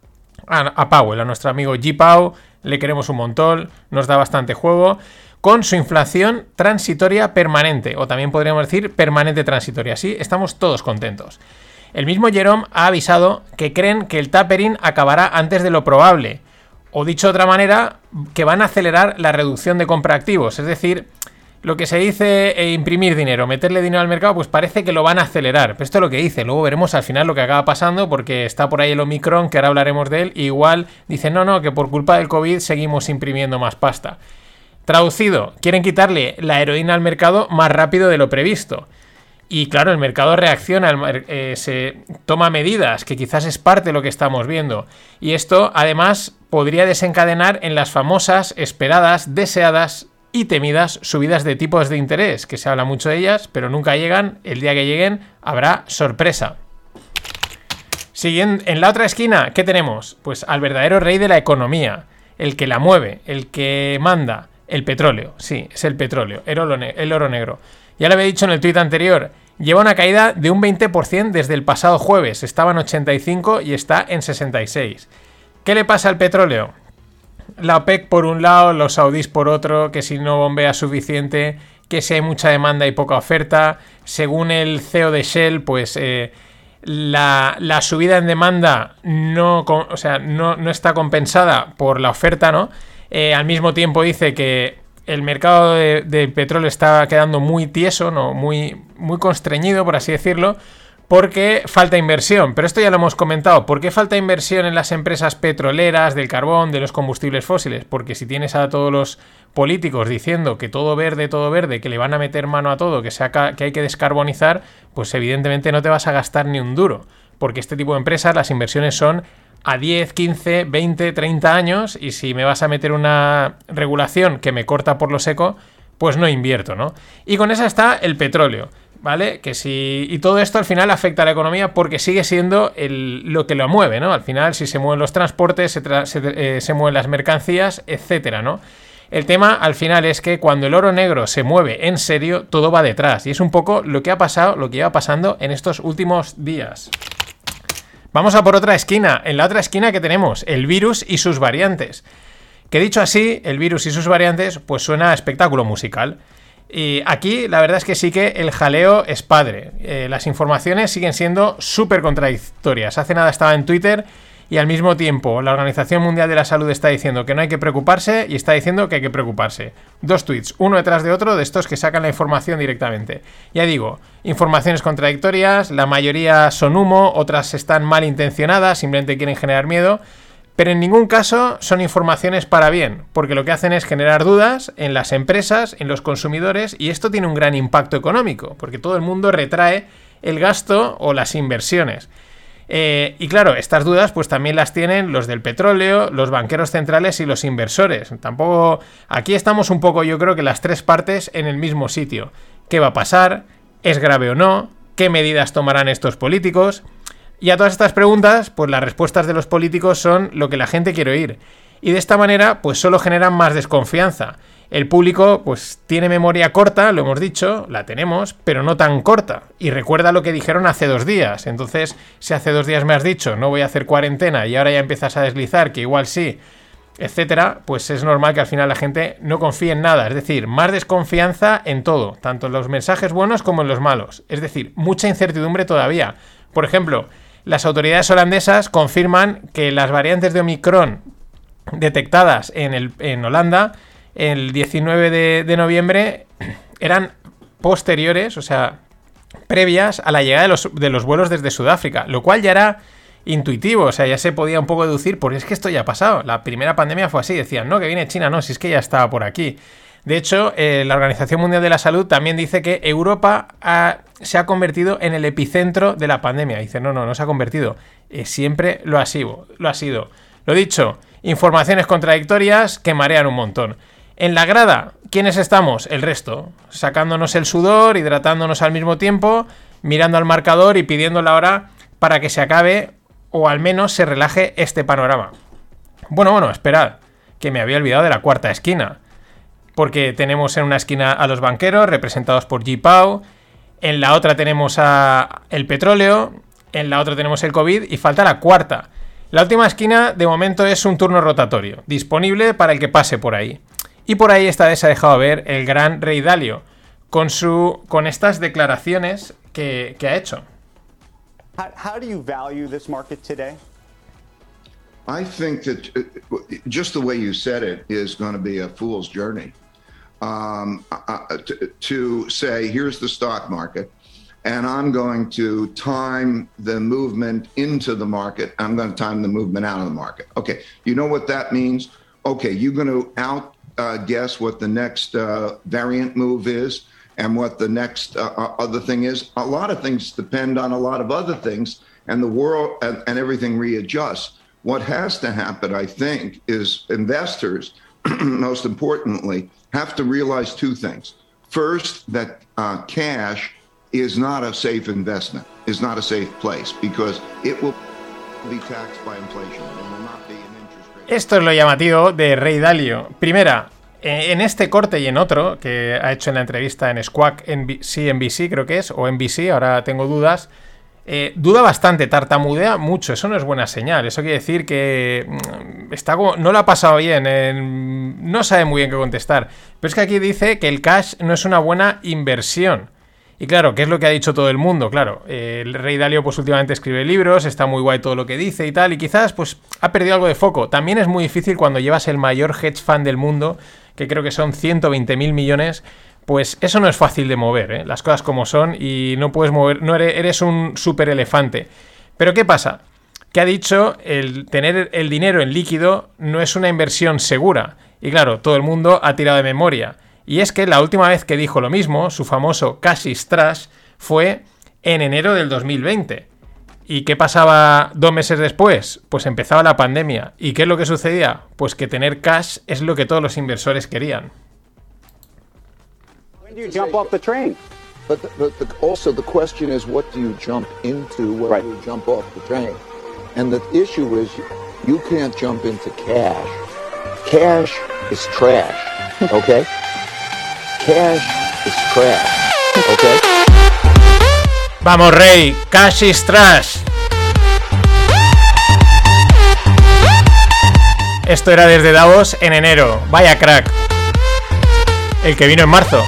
a, a Powell, a nuestro amigo G. Pau, le queremos un montón, nos da bastante juego, con su inflación transitoria permanente, o también podríamos decir permanente transitoria. Así estamos todos contentos. El mismo Jerome ha avisado que creen que el tapering acabará antes de lo probable, o dicho de otra manera, que van a acelerar la reducción de compra activos, es decir, lo que se dice eh, imprimir dinero, meterle dinero al mercado, pues parece que lo van a acelerar. Pero esto es lo que dice. Luego veremos al final lo que acaba pasando, porque está por ahí el Omicron, que ahora hablaremos de él. Igual dice, no, no, que por culpa del COVID seguimos imprimiendo más pasta. Traducido, quieren quitarle la heroína al mercado más rápido de lo previsto. Y claro, el mercado reacciona, eh, se toma medidas, que quizás es parte de lo que estamos viendo. Y esto, además, podría desencadenar en las famosas, esperadas, deseadas y temidas subidas de tipos de interés, que se habla mucho de ellas, pero nunca llegan. El día que lleguen habrá sorpresa. Siguiendo, en la otra esquina, ¿qué tenemos? Pues al verdadero rey de la economía, el que la mueve, el que manda, el petróleo. Sí, es el petróleo, el oro, el oro negro. Ya lo había dicho en el tuit anterior, lleva una caída de un 20% desde el pasado jueves. Estaba en 85 y está en 66. ¿Qué le pasa al petróleo? La OPEC por un lado, los saudíes por otro, que si no bombea suficiente, que si hay mucha demanda y poca oferta. Según el CEO de Shell, pues eh, la, subida en demanda no, o sea, no está compensada por la oferta, ¿no? Eh, al mismo tiempo dice que el mercado de, petróleo está quedando muy tieso, ¿no? Muy, muy constreñido, por así decirlo, porque falta inversión. Pero esto ya lo hemos comentado. ¿Por qué falta inversión en las empresas petroleras, del carbón, de los combustibles fósiles? Porque si tienes a todos los políticos diciendo que todo verde, todo verde, que le van a meter mano a todo, que, que hay que descarbonizar, pues evidentemente no te vas a gastar ni un duro. Porque este tipo de empresas, las inversiones son a 10, 15, 20, 30 años y si me vas a meter una regulación que me corta por lo seco, pues no invierto, ¿no? Y con esa está el petróleo, ¿vale? Que si y todo esto al final afecta a la economía porque sigue siendo el- lo que lo mueve, ¿no? Al final si se mueven los transportes, se, eh, mueven las mercancías, etcétera, ¿no? El tema al final es que cuando el oro negro se mueve en serio, todo va detrás. Y es un poco lo que ha pasado, lo que iba pasando en estos últimos días. Vamos a por otra esquina. En la otra esquina que tenemos, el virus y sus variantes. Que dicho así, el virus y sus variantes, pues suena a espectáculo musical. Y aquí la verdad es que sí que el jaleo es padre. Eh, las informaciones siguen siendo súper contradictorias. Hace nada estaba en Twitter y al mismo tiempo la Organización Mundial de la Salud está diciendo que no hay que preocuparse y está diciendo que hay que preocuparse. Dos tweets, uno detrás de otro, de estos que sacan la información directamente. Ya digo, informaciones contradictorias, la mayoría son humo, otras están mal intencionadas, simplemente quieren generar miedo. Pero en ningún caso son informaciones para bien, porque lo que hacen es generar dudas en las empresas, en los consumidores, y esto tiene un gran impacto económico, porque todo el mundo retrae el gasto o las inversiones. Eh, y claro, estas dudas pues también las tienen los del petróleo, los banqueros centrales y los inversores. Tampoco aquí estamos un poco, yo creo que las tres partes en el mismo sitio. ¿Qué va a pasar? ¿Es grave o no? ¿Qué medidas tomarán estos políticos? Y a todas estas preguntas, pues las respuestas de los políticos son lo que la gente quiere oír. Y de esta manera, pues solo generan más desconfianza. El público, pues tiene memoria corta, lo hemos dicho, la tenemos, pero no tan corta. Y recuerda lo que dijeron hace dos días. Entonces, si hace dos días me has dicho, no voy a hacer cuarentena y ahora ya empiezas a deslizar, que igual sí, etcétera, pues es normal que al final la gente no confíe en nada. Es decir, más desconfianza en todo, tanto en los mensajes buenos como en los malos. Es decir, mucha incertidumbre todavía. Por ejemplo, las autoridades holandesas confirman que las variantes de Omicron detectadas en, el, en Holanda el 19 de, noviembre eran posteriores, o sea, previas a la llegada de los, de los vuelos desde Sudáfrica, lo cual ya era intuitivo, o sea, ya se podía un poco deducir, porque es que esto ya ha pasado. La primera pandemia fue así, decían, no, que viene China, no, si es que ya estaba por aquí. De hecho, eh, la Organización Mundial de la Salud también dice que Europa se ha convertido en el epicentro de la pandemia. Dice, no, no, no se ha convertido. Eh, siempre lo ha sido. Lo ha sido. Lo dicho, informaciones contradictorias que marean un montón. En la grada, ¿quiénes estamos? El resto. Sacándonos el sudor, hidratándonos al mismo tiempo, mirando al marcador y pidiendo la hora para que se acabe o al menos se relaje este panorama. Bueno, bueno, esperad, que me había olvidado de la cuarta esquina. Porque tenemos en una esquina a los banqueros, representados por G. Pau. En la otra tenemos a el petróleo. En la otra tenemos el COVID. Y falta la cuarta. La última esquina, de momento, es un turno rotatorio, disponible para el que pase por ahí. Y por ahí esta vez se ha dejado ver el gran Rey Dalio, con, su, con estas declaraciones que, que ha hecho. How, how do you value this market today? I think that uh, just the way you said it is going to be a fool's journey. Um, uh, to, to say, here's the stock market, and I'm going to time the movement into the market. I'm going to time the movement out of the market. Okay, you know what that means? Okay, you're going to out uh, guess what the next uh, variant move is and what the next uh, uh, other thing is. A lot of things depend on a lot of other things, and the world and, and everything readjusts. What has to happen, I think, is investors, most importantly, have to realize two things. First, that uh, cash is not a safe investment, is not a safe place because it will be taxed by inflation. It will not be. Esto es lo llamativo de Rey Dalio. Primera, eh, en este corte y en otro que ha hecho en la entrevista en Squawk NBC, NBC creo que es, o NBC, ahora tengo dudas, eh, duda bastante, tartamudea mucho, eso no es buena señal, eso quiere decir que mm, está como, no lo ha pasado bien, eh, no sabe muy bien qué contestar, pero es que aquí dice que el cash no es una buena inversión. Y claro, ¿qué es lo que ha dicho todo el mundo? Claro, eh, el Rey Dalio pues últimamente escribe libros, está muy guay todo lo que dice y tal, y quizás pues ha perdido algo de foco. También es muy difícil cuando llevas el mayor hedge fund del mundo, que creo que son 120 mil millones, pues eso no es fácil de mover, ¿eh? las cosas como son, y no puedes mover, no eres, eres un super elefante. Pero ¿qué pasa? Que ha dicho el tener el dinero en líquido no es una inversión segura. Y claro, todo el mundo ha tirado de memoria. Y es que la última vez que dijo lo mismo, su famoso Cash Trash, fue en enero del 2020. ¿Y qué pasaba dos meses después? Pues empezaba la pandemia. ¿Y qué es lo que sucedía? Pues que tener cash es lo que todos los inversores querían. When do you jump off the train? But, the, but the, also the question is, what do you jump into when Right. you jump off the train? And the issue is, you can't jump into cash. Cash is trash. Okay. cash is trash. Okay. Vamos, Rey, cash is trash. Esto era desde Davos en enero. Vaya crack. El que vino en marzo.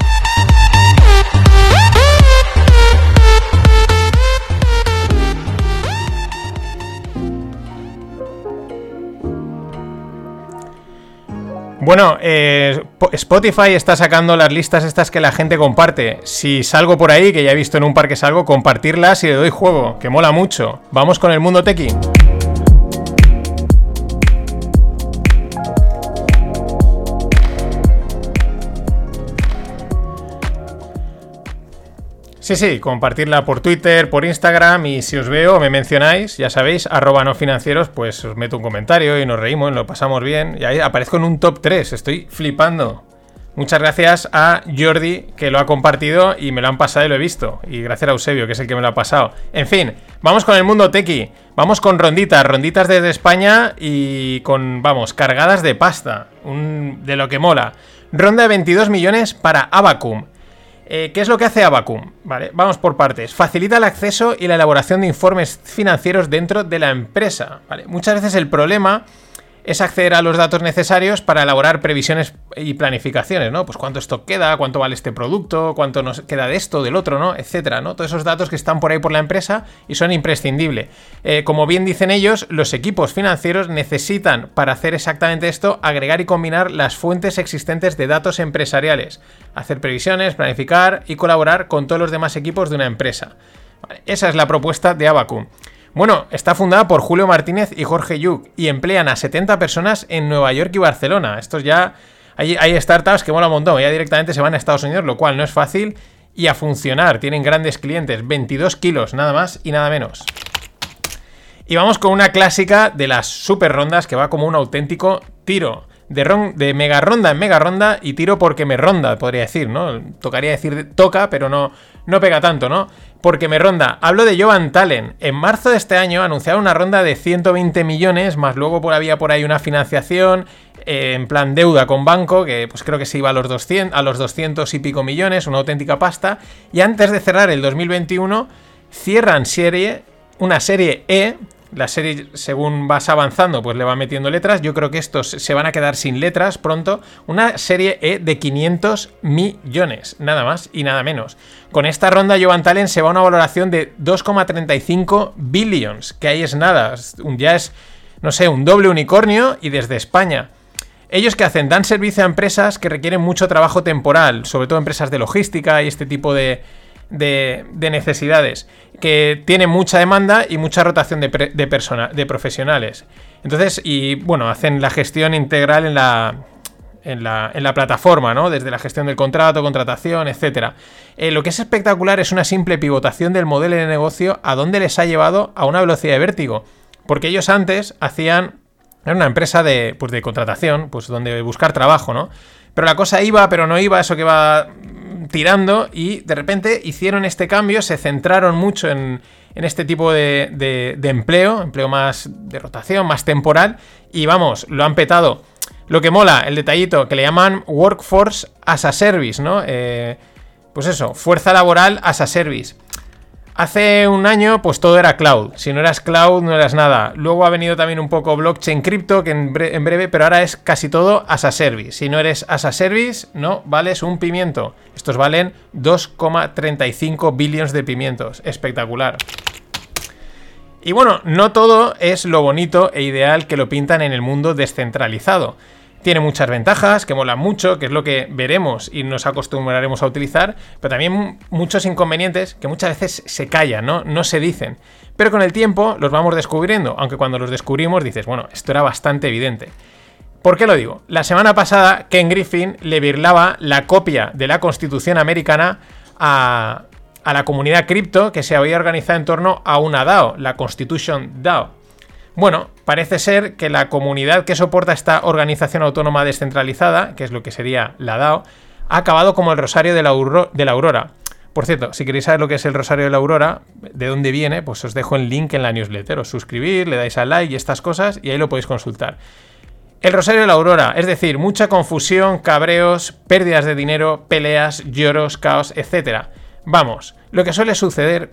Bueno, eh, Po- Spotify está sacando las listas estas que la gente comparte. Si salgo por ahí, que ya he visto en un par que salgo, compartirlas y le doy juego, que mola mucho. Vamos con el mundo tequi. Sí, sí, compartirla por Twitter, por Instagram y si os veo me mencionáis, ya sabéis, arroba no financieros, pues os meto un comentario y nos reímos, lo pasamos bien. Y ahí aparezco en un top 3, estoy flipando. Muchas gracias a Jordi que lo ha compartido y me lo han pasado y lo he visto. Y gracias a Eusebio que es el que me lo ha pasado. En fin, vamos con el mundo tequi. Vamos con ronditas, ronditas desde España y con, vamos, cargadas de pasta. De lo que mola. Ronda de 22 millones para Abacum. Eh, ¿Qué es lo que hace Abacum? Vale, vamos por partes. Facilita el acceso y la elaboración de informes financieros dentro de la empresa. ¿vale? Muchas veces el problema es acceder a los datos necesarios para elaborar previsiones y planificaciones, ¿no? Pues cuánto stock queda, cuánto vale este producto, cuánto nos queda de esto, del otro, ¿no? Etcétera, ¿no? Todos esos datos que están por ahí por la empresa y son imprescindibles. Eh, como bien dicen ellos, los equipos financieros necesitan, para hacer exactamente esto, agregar y combinar las fuentes existentes de datos empresariales, hacer previsiones, planificar y colaborar con todos los demás equipos de una empresa. Esa es la propuesta de Abacum. Bueno, está fundada por Julio Martínez y Jorge Yuk y emplean a 70 personas en Nueva York y Barcelona. Estos ya. Hay, startups que mola un montón, ya directamente se van a Estados Unidos, lo cual no es fácil. Y a funcionar, tienen grandes clientes, 22 kilos, nada más y nada menos. Y vamos con una clásica de las super rondas que va como un auténtico tiro. De, ron- de mega ronda en mega ronda y tiro porque me ronda, podría decir, ¿no? Tocaría decir toca, pero no, no pega tanto, ¿no? Porque me ronda. Hablo de Jovan Talen. En marzo de este año anunciaron una ronda de 120 millones, más luego por, había por ahí una financiación eh, en plan deuda con banco, que pues creo que se iba a los, 200, a los 200 y pico millones, una auténtica pasta. Y antes de cerrar el 2021, cierran serie, una serie E, la serie, según vas avanzando, pues le va metiendo letras. Yo creo que estos se van a quedar sin letras pronto. Una serie E de 500 millones, nada más y nada menos. Con esta ronda, Jovan Talen se va a una valoración de 2,35 billions, que ahí es nada. Ya es, no sé, un doble unicornio y desde España. Ellos que hacen dan servicio a empresas que requieren mucho trabajo temporal, sobre todo empresas de logística y este tipo de, de, de necesidades, que tienen mucha demanda y mucha rotación de, pre- de, profesionales. Entonces, y bueno, hacen la gestión integral en la, en la, en la plataforma, ¿no? Desde la gestión del contrato, contratación, etcétera. Eh, lo que es espectacular es una simple pivotación del modelo de negocio a donde les ha llevado a una velocidad de vértigo. Porque ellos antes hacían. Era una empresa de, pues de contratación, pues donde buscar trabajo, ¿no? Pero la cosa iba, pero no iba, eso que va tirando, y de repente hicieron este cambio, se centraron mucho en, en este tipo de, de- empleo, empleo más de rotación, más temporal, y vamos, lo han petado. Lo que mola, el detallito, que le llaman Workforce as a Service, ¿no? Eh, pues eso, fuerza laboral as a Service. Hace un año, pues todo era cloud. Si no eras cloud, no eras nada. Luego ha venido también un poco blockchain cripto, que en, bre- en breve, pero ahora es casi todo as a service. Si no eres as a service, no vales un pimiento. Estos valen 2,35 billones de pimientos. Espectacular. Y bueno, no todo es lo bonito e ideal que lo pintan en el mundo descentralizado. Tiene muchas ventajas, que molan mucho, que es lo que veremos y nos acostumbraremos a utilizar, pero también muchos inconvenientes que muchas veces se callan, ¿no? No se dicen. Pero con el tiempo los vamos descubriendo, aunque cuando los descubrimos dices, bueno, esto era bastante evidente. ¿Por qué lo digo? La semana pasada Ken Griffin le birlaba la copia de la Constitución americana a, a la comunidad cripto que se había organizado en torno a una DAO, la Constitution DAO. Bueno, parece ser que la comunidad que soporta esta organización autónoma descentralizada, que es lo que sería la DAO, ha acabado como el Rosario de la, Aurora. Por cierto, si queréis saber lo que es el Rosario de la Aurora, de dónde viene, pues os dejo el link en la newsletter. Os suscribir, le dais al like y estas cosas, y ahí lo podéis consultar. El Rosario de la Aurora, es decir, mucha confusión, cabreos, pérdidas de dinero, peleas, lloros, caos, etc. Vamos, lo que suele suceder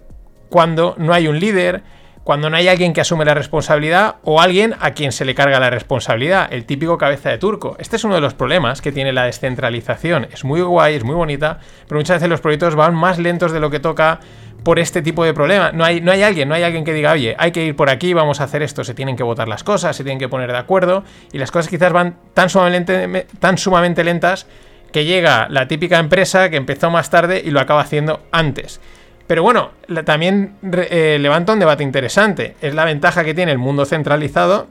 cuando no hay un líder, cuando no hay alguien que asume la responsabilidad o alguien a quien se le carga la responsabilidad, el típico cabeza de turco. Este es uno de los problemas que tiene la descentralización. Es muy guay, es muy bonita, pero muchas veces los proyectos van más lentos de lo que toca por este tipo de problema. No hay, no hay alguien, no hay alguien que diga, oye, hay que ir por aquí, vamos a hacer esto, se tienen que votar las cosas, se tienen que poner de acuerdo, y las cosas quizás van tan sumamente, tan sumamente lentas que llega la típica empresa que empezó más tarde y lo acaba haciendo antes. Pero bueno, también eh, levanta un debate interesante. Es la ventaja que tiene el mundo centralizado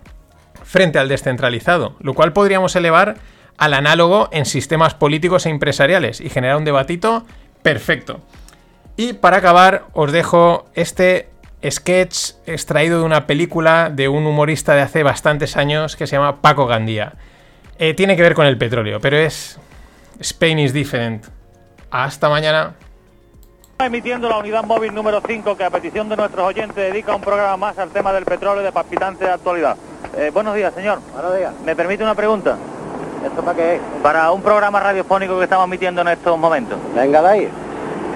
frente al descentralizado, lo cual podríamos elevar al análogo en sistemas políticos e empresariales y generar un debatito perfecto. Y para acabar, os dejo este sketch extraído de una película de un humorista de hace bastantes años que se llama Paco Gandía. Eh, tiene que ver con el petróleo, pero es Spain is different. Hasta mañana. Emitiendo la unidad móvil número 5 que a petición de nuestros oyentes dedica un programa más al tema del petróleo de palpitante actualidad. Eh, buenos días, señor. Buenos días. ¿Me permite una pregunta? ¿Esto para qué es? Para un programa radiofónico que estamos emitiendo en estos momentos. Venga de ahí.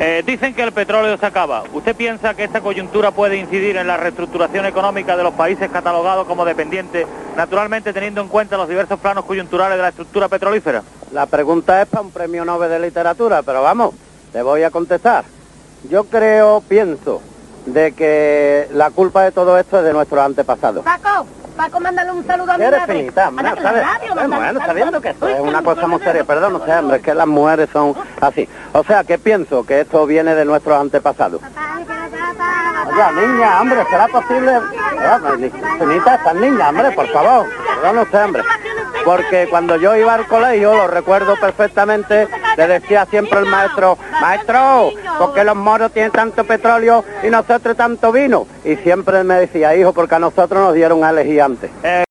Eh, dicen que el petróleo se acaba. ¿Usted piensa que esta coyuntura puede incidir en la reestructuración económica de los países catalogados como dependientes, naturalmente teniendo en cuenta los diversos planos coyunturales de la estructura petrolífera? La pregunta es para un premio Nobel de literatura, pero vamos, te voy a contestar. Yo creo, pienso, de que la culpa de todo esto es de nuestros antepasados. Paco, Paco, mándale un saludo a mi madre. finita, ¿sabes? radio, Bueno, bueno, sabiendo saludo. que esto es una cosa muy seria, perdón, no sé, hombre, es que las mujeres son así. O sea, que pienso que esto viene de nuestros antepasados. Oiga, niña, hombre, ¿será posible? Eh, Finita, estas niñas, hombre, por favor, perdón usted, hombre. Porque cuando yo iba al colegio, lo recuerdo perfectamente, le decía siempre el maestro, maestro, ¿por qué los moros tienen tanto petróleo y nosotros tanto vino? Y siempre me decía, hijo, porque a nosotros nos dieron a elegir antes.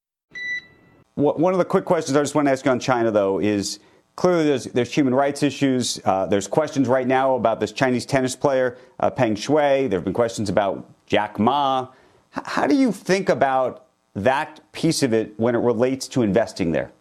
One of the quick questions I just want to ask you on China, though, is clearly there's, there's human rights issues. Uh, there's questions right now about this Chinese tennis player, uh, Peng Shui. There have been questions about Jack Ma. H- how do you think about that piece of it when it relates to investing there?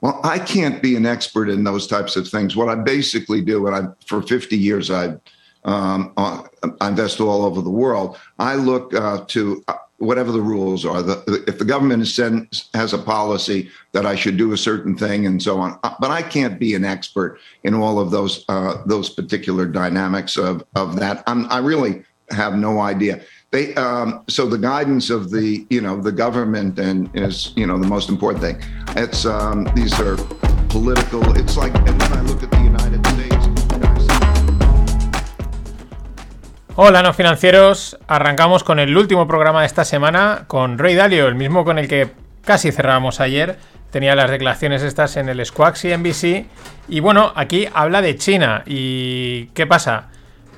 Well, I can't be an expert in those types of things. What I basically do, and I for 50 years I um, uh, I invest all over the world. I look uh, to uh, whatever the rules are. The, if the government is send, has a policy that I should do a certain thing and so on, Uh, but I can't be an expert in all of those uh, those particular dynamics of of that. I'm, I really have no idea. They um, so the guidance of the you know the government and is you know the most important thing. It's um, these are political. It's like and then I look at the United Hola, no financieros. Arrancamos con el último programa de esta semana con Ray Dalio, el mismo con el que casi cerrábamos ayer. Tenía las declaraciones estas en el Squawk CNBC. Y bueno, aquí habla de China. ¿Y qué pasa?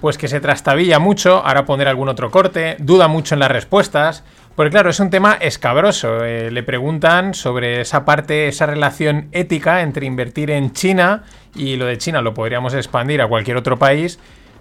Pues que se trastabilla mucho. Ahora pondré algún otro corte. Duda mucho en las respuestas. Porque claro, es un tema escabroso. Eh, le preguntan sobre esa parte, esa relación ética entre invertir en China y lo de China lo podríamos expandir a cualquier otro país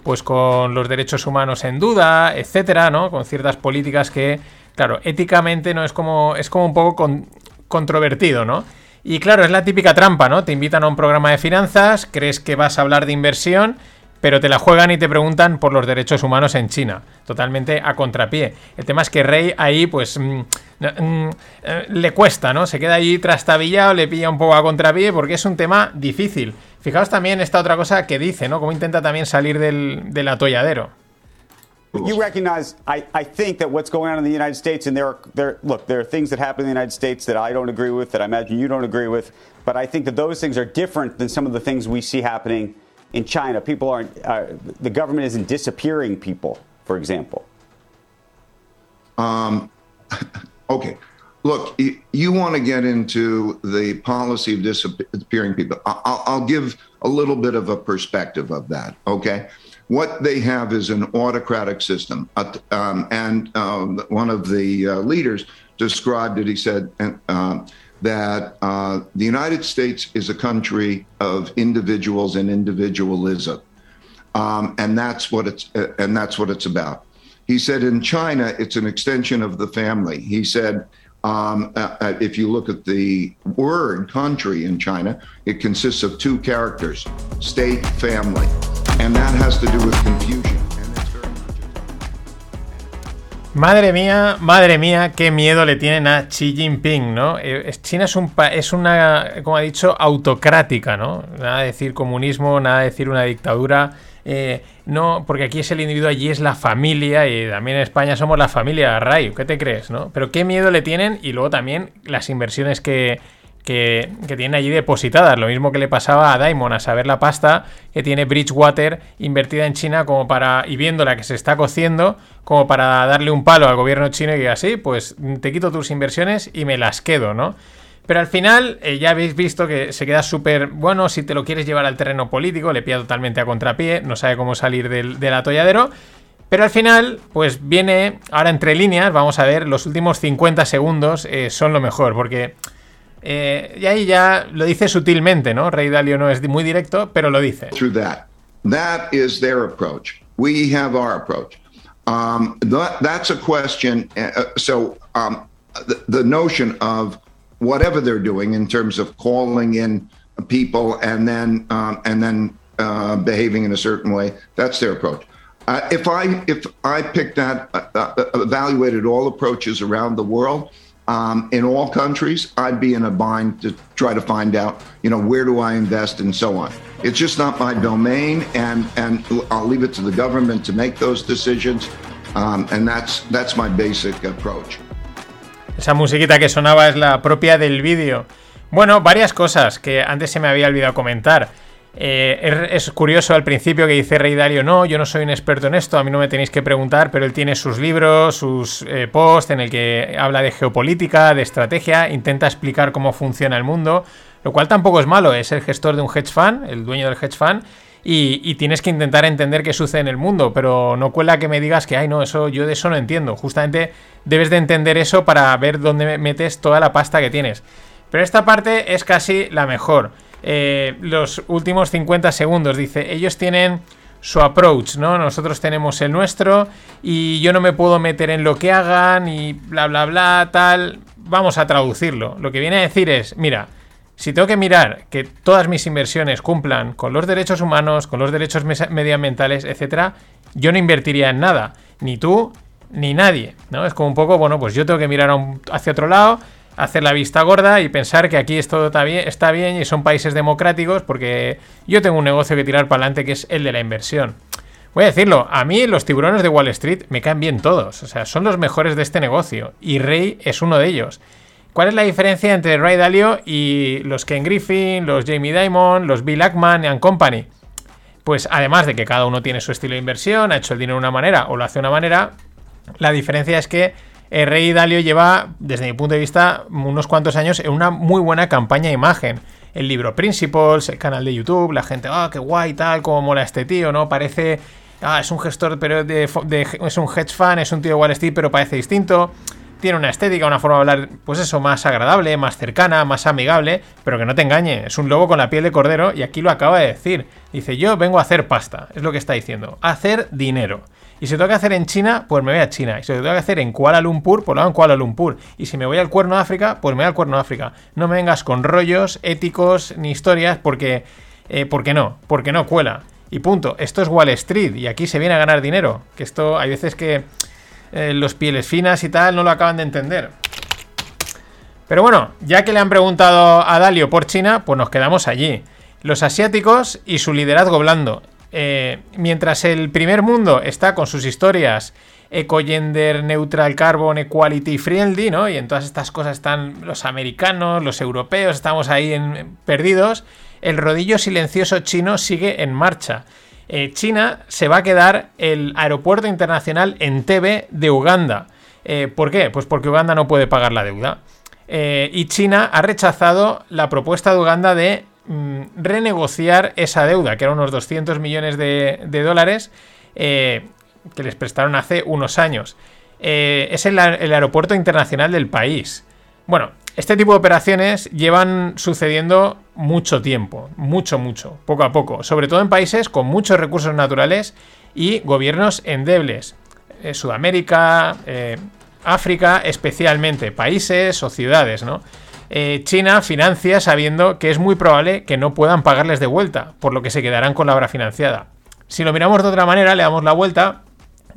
pues con los derechos humanos en duda, etcétera, ¿no? Con ciertas políticas que, claro, éticamente no es como es como un poco con- controvertido, ¿no? Y claro, es la típica trampa, ¿no? Te invitan a un programa de finanzas, crees que vas a hablar de inversión, pero te la juegan y te preguntan por los derechos humanos en China, totalmente a contrapié. El tema es que Rey ahí, pues, mm, mm, eh, le cuesta, ¿no? Se queda ahí trastabillado, le pilla un poco a contrapié porque es un tema difícil. Fijaos también esta otra cosa que dice, ¿no? Cómo intenta también salir del, del atolladero. You recognize, I, I think that what's going on in the United States, and there are, there, look, there are things that happen in the United States that I don't agree with, that I imagine you don't agree with, but I think that those things are different than some of the things we see happening in China. People aren't, uh, the government isn't disappearing people, for example. Um, okay. Look, you want to get into the policy of disappearing people. I'll, give a little bit of a perspective of that. Okay. What they have is an autocratic system. Um, and um, one of the uh, leaders described it. He said um, that uh, the United States is a country of individuals and individualism um, and that's what it's uh, and that's what it's about. He said in China, it's an extension of the family. He said, um, uh, uh, if you look at the word country in China, it consists of two characters: state, family, and that has to do with confusion. Madre mía, madre mía, qué miedo le tienen a Xi Jinping, ¿no? Eh, China es, un es una, como ha dicho, autocrática, ¿no? Nada de decir comunismo, nada de decir una dictadura. eh, no, porque aquí es el individuo, allí es la familia y también en España somos la familia, Ray, ¿qué te crees, no? Pero qué miedo le tienen y luego también las inversiones que, que, que tienen allí depositadas. Lo mismo que le pasaba a Diamond, a saber la pasta que tiene Bridgewater invertida en China como para, y viendo la que se está cociendo, como para darle un palo al gobierno chino y así, pues te quito tus inversiones y me las quedo, ¿no? Pero al final eh, ya habéis visto que se queda súper bueno si te lo quieres llevar al terreno político, le pilla totalmente a contrapié, no sabe cómo salir del, del atolladero. Pero al final, pues viene, ahora entre líneas, vamos a ver, los últimos 50 segundos eh, son lo mejor, porque eh, y ahí ya lo dice sutilmente, ¿no? Rey Dalio no es muy directo, pero lo dice. through that. That is their approach. We have our approach. Um, that, that's a question. Uh, so um, the, the notion of whatever they're doing in terms of calling in people and then um, and then uh, behaving in a certain way. That's their approach. Uh, if I if I picked that, uh, uh, evaluated all approaches around the world um, in all countries, I'd be in a bind to try to find out, you know, where do I invest and so on. It's just not my domain, and and I'll leave it to the government to make those decisions. Um, and that's that's my basic approach. Esa musiquita que sonaba es la propia del vídeo. Bueno, varias cosas que antes se me había olvidado comentar. Eh, es, curioso al principio que dice Rey Dalio, no, yo no soy un experto en esto, a mí no me tenéis que preguntar, pero él tiene sus libros, sus eh, posts en el que habla de geopolítica, de estrategia, intenta explicar cómo funciona el mundo, lo cual tampoco es malo, es el gestor de un hedge fund, el dueño del hedge fund, y, y, tienes que intentar entender qué sucede en el mundo, pero no cuela que me digas que, ay, no, eso yo de eso no entiendo. Justamente debes de entender eso para ver dónde metes toda la pasta que tienes. Pero esta parte es casi la mejor. Eh, los últimos 50 segundos. Dice, ellos tienen su approach, ¿no? Nosotros tenemos el nuestro y yo no me puedo meter en lo que hagan y bla, bla, bla, tal. Vamos a traducirlo. Lo que viene a decir es, mira, si tengo que mirar que todas mis inversiones cumplan con los derechos humanos, con los derechos medioambientales, etcétera, yo no invertiría en nada. Ni tú, ni nadie, ¿no? Es como un poco, bueno, pues yo tengo que mirar hacia otro lado hacer la vista gorda y pensar que aquí esto está bien, y son países democráticos porque yo tengo un negocio que tirar para adelante que es el de la inversión. Voy a decirlo, a mí los tiburones de Wall Street me caen bien todos, o sea, son los mejores de este negocio y Ray es uno de ellos. ¿Cuál es la diferencia entre Ray Dalio y los Ken Griffin, los Jamie Dimon, los Bill Ackman and Company? Pues además de que cada uno tiene su estilo de inversión, ha hecho el dinero de una manera o lo hace de una manera, la diferencia es que el Rey Dalio lleva, desde mi punto de vista, unos cuantos años en una muy buena campaña de imagen. El libro Principles, el canal de YouTube, la gente, ah, qué guay, tal, cómo mola este tío, ¿no? Parece, ah, es un gestor, pero es un hedge fan, es un tío de Wall Street, pero parece distinto. Tiene una estética, una forma de hablar, pues eso, más agradable, más cercana, más amigable, pero que no te engañe, es un lobo con la piel de cordero y aquí lo acaba de decir. Dice, yo vengo a hacer pasta, es lo que está diciendo, hacer dinero. Y si tengo que hacer en China, pues me voy a China. Y si tengo que hacer en Kuala Lumpur, pues lo hago en Kuala Lumpur. Y si me voy al Cuerno de África, pues me voy al Cuerno de África. No me vengas con rollos éticos ni historias porque, eh, porque no, porque no cuela. Y punto. Esto es Wall Street y aquí se viene a ganar dinero. Que esto hay veces que eh, los pieles finas y tal no lo acaban de entender. Pero bueno, ya que le han preguntado a Dalio por China, pues nos quedamos allí. Los asiáticos y su liderazgo blando. Eh, mientras el primer mundo está con sus historias eco-gender, neutral carbon, equality friendly, ¿no? Y en todas estas cosas están los americanos, los europeos, estamos ahí perdidos. El rodillo silencioso chino sigue en marcha. Eh, China se va a quedar el aeropuerto internacional en TV de Uganda. Eh, ¿Por qué? Pues porque Uganda no puede pagar la deuda. y China ha rechazado la propuesta de Uganda de renegociar esa deuda, que eran unos 200 millones de, dólares eh, que les prestaron hace unos años. Eh, es el, aeropuerto internacional del país. Bueno, este tipo de operaciones llevan sucediendo mucho tiempo, mucho, mucho, poco a poco, sobre todo en países con muchos recursos naturales y gobiernos endebles. Eh, Sudamérica, África especialmente, países o ciudades, ¿no? Eh, China financia sabiendo que es muy probable que no puedan pagarles de vuelta, por lo que se quedarán con la obra financiada. Si lo miramos de otra manera, le damos la vuelta,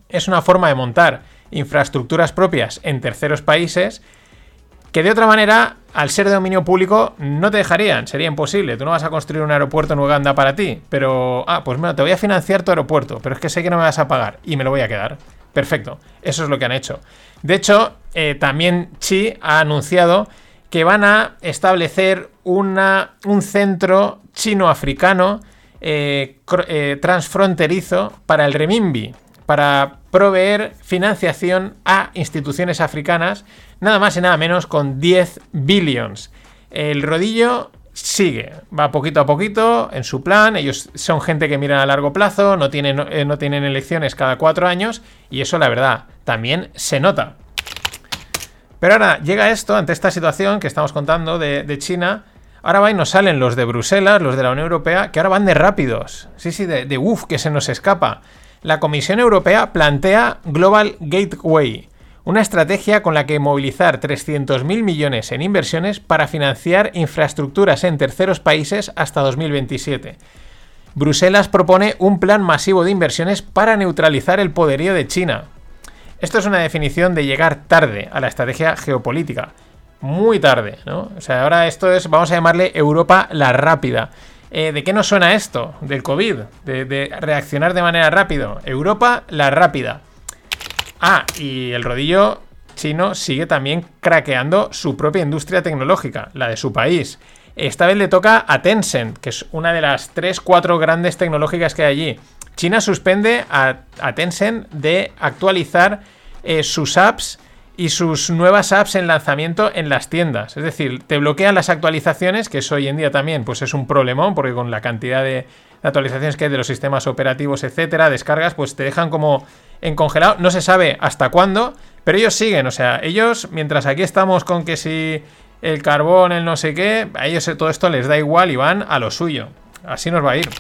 es una forma de montar infraestructuras propias en terceros países que de otra manera, al ser de dominio público, no te dejarían, sería imposible. Tú no vas a construir un aeropuerto en Uganda para ti, pero, ah, pues bueno, te voy a financiar tu aeropuerto, pero es que sé que no me vas a pagar y me lo voy a quedar. Perfecto, eso es lo que han hecho. De hecho, eh, también Xi ha anunciado que van a establecer una, un centro chino-africano eh, eh, transfronterizo para el renminbi, para proveer financiación a instituciones africanas, nada más y nada menos con 10 billions. El rodillo sigue, va poquito a poquito en su plan, ellos son gente que miran a largo plazo, no tienen, eh, no tienen elecciones cada cuatro años y eso la verdad también se nota. Pero ahora llega esto, ante esta situación que estamos contando de, China, ahora va y nos salen los de Bruselas, los de la Unión Europea, que ahora van de rápidos. Sí, sí, de, de uff, que se nos escapa. La Comisión Europea plantea Global Gateway, una estrategia con la que movilizar 300.000 millones en inversiones para financiar infraestructuras en terceros países hasta 2027. Bruselas propone un plan masivo de inversiones para neutralizar el poderío de China. Esto es una definición de llegar tarde a la estrategia geopolítica. Muy tarde, ¿no? O sea, ahora esto es, vamos a llamarle Europa la rápida. Eh, ¿De qué nos suena esto? Del COVID, de, de reaccionar de manera rápida. Europa la rápida. Ah, y el rodillo chino sigue también craqueando su propia industria tecnológica, la de su país. Esta vez le toca a Tencent, que es una de las 3-4 grandes tecnológicas que hay allí. China suspende a, Tencent de actualizar eh, sus apps y sus nuevas apps en lanzamiento en las tiendas. Es decir, te bloquean las actualizaciones, que eso hoy en día también pues es un problemón, porque con la cantidad de actualizaciones que hay de los sistemas operativos, etcétera, descargas, pues te dejan como en congelado. No se sabe hasta cuándo, pero ellos siguen. O sea, ellos, mientras aquí estamos con que si el carbón, el no sé qué, a ellos todo esto les da igual y van a lo suyo. Así nos va a ir.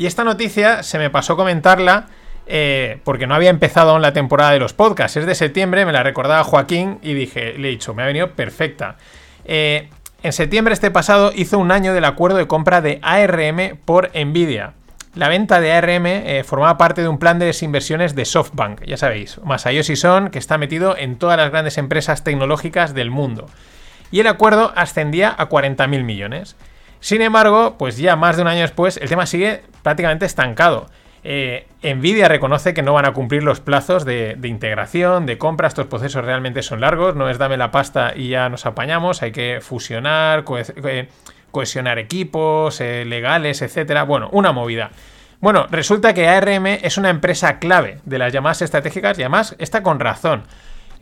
Y esta noticia se me pasó comentarla eh, porque no había empezado aún la temporada de los podcasts. Es de septiembre, me la recordaba Joaquín y dije, le he dicho, me ha venido perfecta. Eh, en septiembre este pasado hizo un año del acuerdo de compra de ARM por Nvidia. La venta de ARM eh, formaba parte de un plan de desinversiones de SoftBank, ya sabéis, Masayoshi Son, que está metido en todas las grandes empresas tecnológicas del mundo. Y el acuerdo ascendía a 40.000 millones. Sin embargo, pues ya más de un año después, el tema sigue prácticamente estancado. Eh, Nvidia reconoce que no van a cumplir los plazos de, integración, de compra. Estos procesos realmente son largos. No es dame la pasta y ya nos apañamos. Hay que fusionar, eh, cohesionar equipos eh, legales, etcétera. Bueno, una movida. Bueno, resulta que ARM es una empresa clave de las llamadas estratégicas y además está con razón.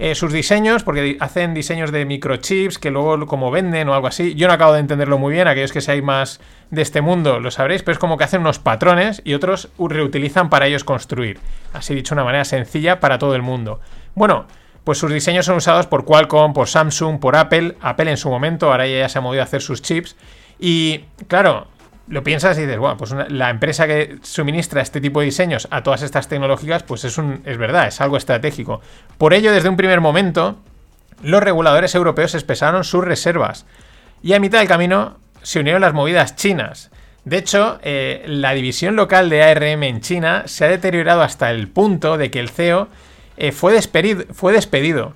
Eh, sus diseños, porque hacen diseños de microchips que luego como venden o algo así. Yo no acabo de entenderlo muy bien, aquellos que seáis más de este mundo lo sabréis, pero es como que hacen unos patrones y otros reutilizan para ellos construir. Así dicho, una manera sencilla para todo el mundo. Bueno, pues sus diseños son usados por Qualcomm, por Samsung, por Apple, Apple en su momento, ahora ya se ha movido a hacer sus chips. Y claro, lo piensas y dices, bueno, pues la empresa que suministra este tipo de diseños a todas estas tecnológicas, pues es, es verdad, es algo estratégico. Por ello, desde un primer momento, los reguladores europeos expresaron sus reservas. Y a mitad del camino se unieron las movidas chinas. De hecho, eh, la división local de ARM en China se ha deteriorado hasta el punto de que el CEO eh, fue despedido.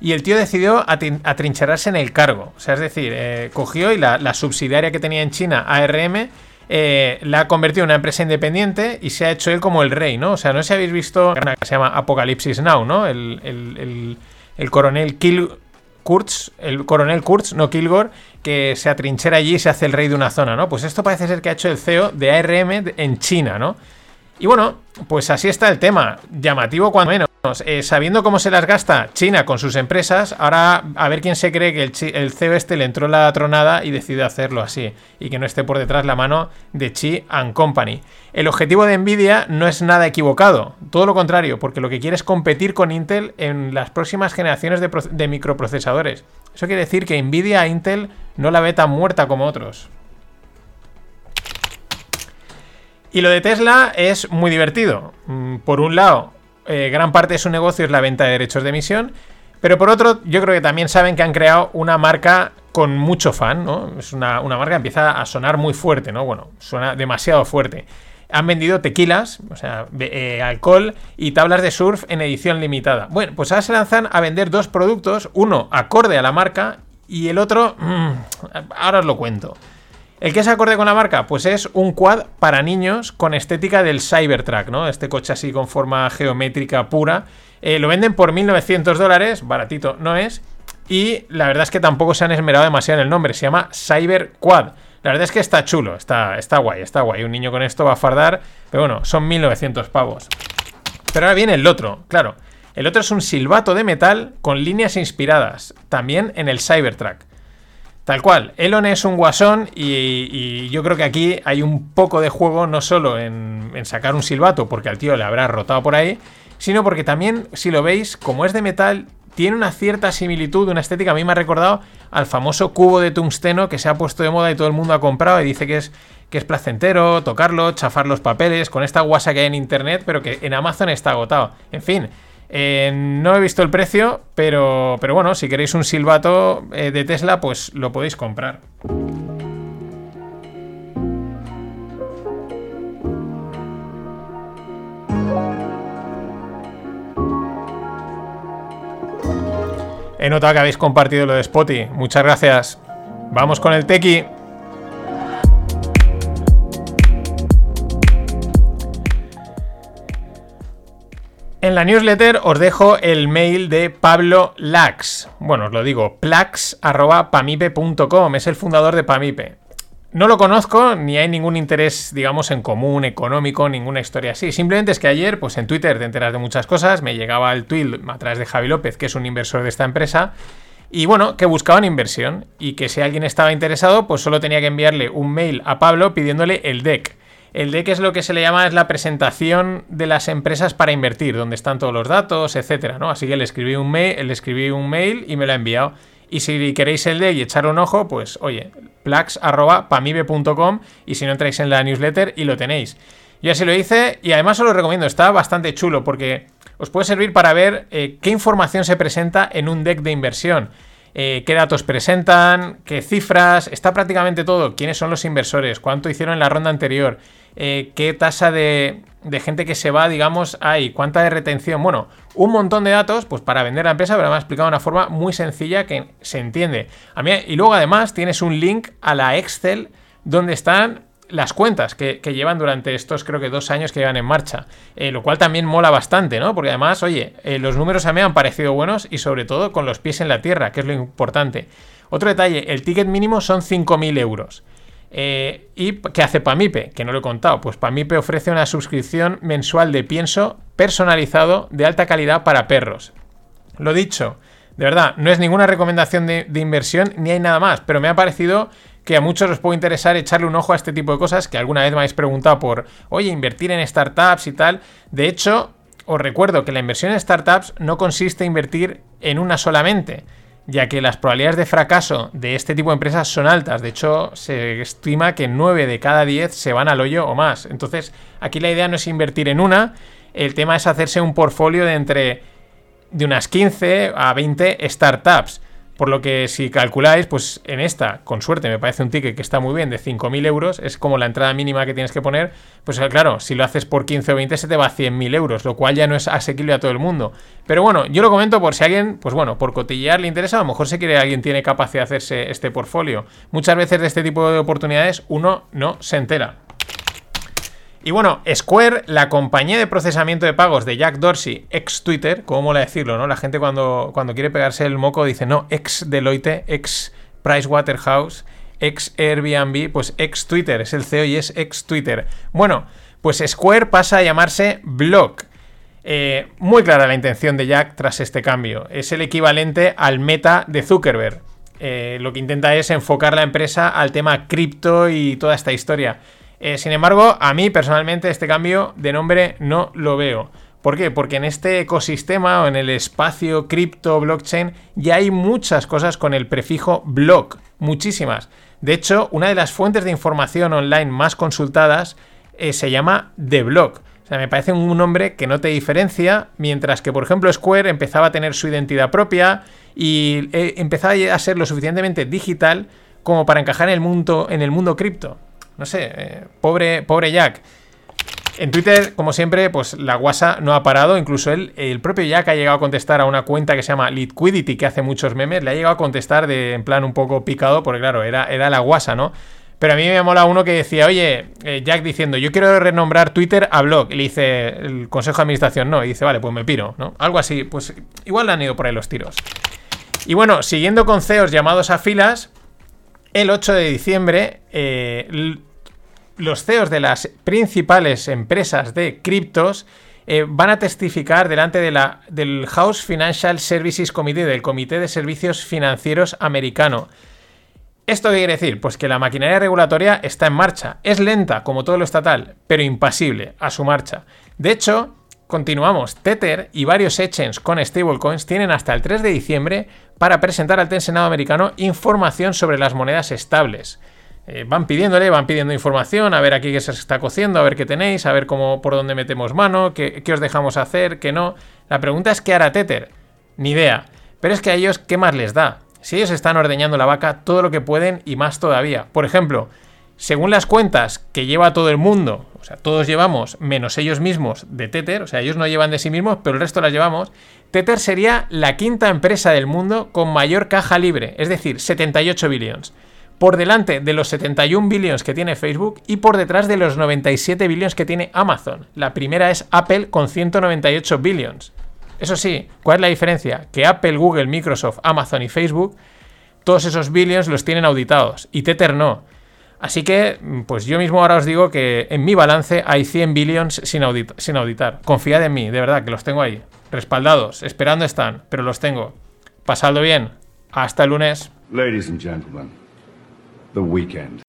Y el tío decidió atrincherarse en el cargo. O sea, es decir, eh, cogió y la, subsidiaria que tenía en China, ARM, la ha convertido en una empresa independiente y se ha hecho él como el rey, ¿no? O sea, no sé si habéis visto una que se llama Apocalipsis Now, ¿no? El, el coronel Kill Kurtz, el coronel Kurtz, no Kilgore, que se atrinchera allí y se hace el rey de una zona, ¿no? Pues esto parece ser que ha hecho el CEO de ARM en China, ¿no? Y bueno, pues así está el tema. Llamativo cuando menos. Eh, sabiendo cómo se las gasta China con sus empresas, ahora a ver quién se cree que el, CEO este le entró la tronada y decide hacerlo así. Y que no esté por detrás la mano de Chi and Company. El objetivo de Nvidia no es nada equivocado. Todo lo contrario, porque lo que quiere es competir con Intel en las próximas generaciones de, de microprocesadores. Eso quiere decir que Nvidia a Intel no la ve tan muerta como otros. Y lo de Tesla es muy divertido. Mm, por un lado, eh, gran parte de su negocio es la venta de derechos de emisión, pero por otro, yo creo que también saben que han creado una marca con mucho fan, ¿no? Es una, marca que empieza a sonar muy fuerte, ¿no? Bueno, suena demasiado fuerte. Han vendido tequilas, o sea, eh, alcohol y tablas de surf en edición limitada. Bueno, pues ahora se lanzan a vender dos productos, uno acorde a la marca y el otro, mm, ahora os lo cuento. ¿El que es acorde con la marca? Pues es un quad para niños con estética del Cybertruck, ¿no? Este coche así con forma geométrica pura. Eh, lo venden por 1.900 dólares, baratito no es. Y la verdad es que tampoco se han esmerado demasiado en el nombre, se llama Cyber Quad. La verdad es que está chulo, está, está guay, está guay. Un niño con esto va a fardar, pero bueno, son 1.900 pavos. Pero ahora viene el otro, claro. El otro es un silbato de metal con líneas inspiradas, también en el Cybertruck. Tal cual, Elon es un guasón y, yo creo que aquí hay un poco de juego no solo en, sacar un silbato porque al tío le habrá rotado por ahí, sino porque también, si lo veis, como es de metal, tiene una cierta similitud, una estética, a mí me ha recordado al famoso cubo de tungsteno que se ha puesto de moda y todo el mundo ha comprado y dice que es, que es placentero tocarlo, chafar los papeles, con esta guasa que hay en internet, pero que en Amazon está agotado. En fin, eh, no he visto el precio, pero, pero bueno, si queréis un silbato eh, de Tesla, pues lo podéis comprar. He notado que habéis compartido lo de Spotty. Muchas gracias. Vamos con el tequi. En la newsletter os dejo el mail de Pablo Lax. Bueno, os lo digo, plax.pamipe.com. Es el fundador de Pamipe. No lo conozco, ni hay ningún interés, digamos, en común, económico, ninguna historia así. Simplemente es que ayer, pues en Twitter te enteras de muchas cosas. Me llegaba el tweet a través de Javi López, que es un inversor de esta empresa. Y bueno, que buscaban inversión. Y que si alguien estaba interesado, pues solo tenía que enviarle un mail a Pablo pidiéndole el deck. El deck es lo que se le llama es la presentación de las empresas para invertir, donde están todos los datos, etcétera, ¿no? Así que le escribí un mail, le escribí un mail y me lo ha enviado. Y si queréis el deck y echar un ojo, pues oye, plax.pamibe.com y si no entráis en la newsletter y lo tenéis. Yo así lo hice y además os lo recomiendo, está bastante chulo porque os puede servir para ver eh, qué información se presenta en un deck de inversión. Eh, qué datos presentan, qué cifras, está prácticamente todo, quiénes son los inversores, cuánto hicieron en la ronda anterior, eh, qué tasa de, gente que se va, digamos, hay, cuánta de retención, bueno, un montón de datos, pues para vender la empresa, pero me ha explicado de una forma muy sencilla que se entiende. A mí, y luego además tienes un link a la Excel donde están las cuentas que, llevan durante estos creo que dos años que llevan en marcha, eh, lo cual también mola bastante, ¿no? Porque además, oye, eh, los números a mí han parecido buenos y sobre todo con los pies en la tierra, que es lo importante. Otro detalle, el ticket mínimo son 5.000 euros. Eh, ¿Y qué hace Pamipe? Que no lo he contado. Pues Pamipe ofrece una suscripción mensual de pienso personalizado de alta calidad para perros. Lo dicho, de verdad, no es ninguna recomendación de inversión ni hay nada más, pero me ha parecido que a muchos os puede interesar echarle un ojo a este tipo de cosas que alguna vez me habéis preguntado por, oye, invertir en startups y tal. De hecho, os recuerdo que la inversión en startups no consiste en invertir en una solamente, ya que las probabilidades de fracaso de este tipo de empresas son altas. De hecho, se estima que 9 de cada 10 se van al hoyo o más. Entonces, aquí la idea no es invertir en una, el tema es hacerse un portfolio de entre de unas 15 a 20 startups. Por lo que si calculáis, pues en esta, con suerte, me parece un ticket que está muy bien, de 5.000 euros, es como la entrada mínima que tienes que poner, pues claro, si lo haces por 15 o 20 se te va a 100.000 euros, lo cual ya no es asequible a todo el mundo. Pero bueno, yo lo comento por si alguien, pues bueno, por cotillear le interesa, a lo mejor se quiere alguien tiene capacidad de hacerse este portfolio. Muchas veces de este tipo de oportunidades uno no se entera. Y bueno, Square, la compañía de procesamiento de pagos de Jack Dorsey, ex Twitter, como mola decirlo, ¿no? La gente cuando, cuando quiere pegarse el moco dice, no, ex Deloitte, ex Pricewaterhouse, ex Airbnb, pues ex Twitter, es el CEO y es ex Twitter. Bueno, pues Square pasa a llamarse Block. Eh, muy clara la intención de Jack tras este cambio. Es el equivalente al meta de Zuckerberg. Eh, lo que intenta es enfocar la empresa al tema cripto y toda esta historia. Eh, sin embargo, a mí personalmente este cambio de nombre no lo veo. ¿Por qué? Porque en este ecosistema o en el espacio cripto blockchain ya hay muchas cosas con el prefijo block, muchísimas. De hecho, una de las fuentes de información online más consultadas eh, se llama The Block. O sea, me parece un nombre que no te diferencia, mientras que, por ejemplo, Square empezaba a tener su identidad propia y eh, empezaba a ser lo suficientemente digital como para encajar en el mundo, en el mundo cripto. No sé, eh, pobre, pobre Jack. En Twitter, como siempre, pues la guasa no ha parado. Incluso él, el propio Jack ha llegado a contestar a una cuenta que se llama Liquidity, que hace muchos memes. Le ha llegado a contestar de, en plan un poco picado, porque claro, era, era la guasa, ¿no? Pero a mí me mola uno que decía, oye, eh, Jack diciendo, yo quiero renombrar Twitter a blog. Y le dice el consejo de administración, no. Y dice, vale, pues me piro, ¿no? Algo así, pues igual le han ido por ahí los tiros. Y bueno, siguiendo con CEOs llamados a filas, el 8 de diciembre, eh, los CEOs de las principales empresas de criptos eh, van a testificar delante de la, del House Financial Services Committee, del Comité de Servicios Financieros americano. ¿Esto qué quiere decir? Pues que la maquinaria regulatoria está en marcha. Es lenta, como todo lo estatal, pero impasible a su marcha. De hecho, continuamos. Tether y varios exchanges con stablecoins tienen hasta el 3 de diciembre para presentar al Senado americano información sobre las monedas estables. Eh, van pidiéndole, van pidiendo información, a ver aquí qué se está cociendo, a ver qué tenéis, a ver cómo por dónde metemos mano, qué, os dejamos hacer, qué no. La pregunta es qué hará Tether. Ni idea. Pero es que a ellos, ¿qué más les da? Si ellos están ordeñando la vaca todo lo que pueden y más todavía. Por ejemplo, según las cuentas que lleva todo el mundo, o sea, todos llevamos, menos ellos mismos, de Tether, o sea, ellos no llevan de sí mismos, pero el resto las llevamos, Tether sería la quinta empresa del mundo con mayor caja libre, es decir, 78 billones. Por delante de los 71 billones que tiene Facebook y por detrás de los 97 billones que tiene Amazon. La primera es Apple con 198 billones. Eso sí, ¿cuál es la diferencia? Que Apple, Google, Microsoft, Amazon y Facebook, todos esos billones los tienen auditados y Tether no. Así que, pues yo mismo ahora os digo que en mi balance hay 100 billions sin, sin auditar. Confiad en mí, de verdad, que los tengo ahí. Respaldados, esperando están, pero los tengo. Pasadlo bien. Hasta el lunes. Ladies and gentlemen, the weekend.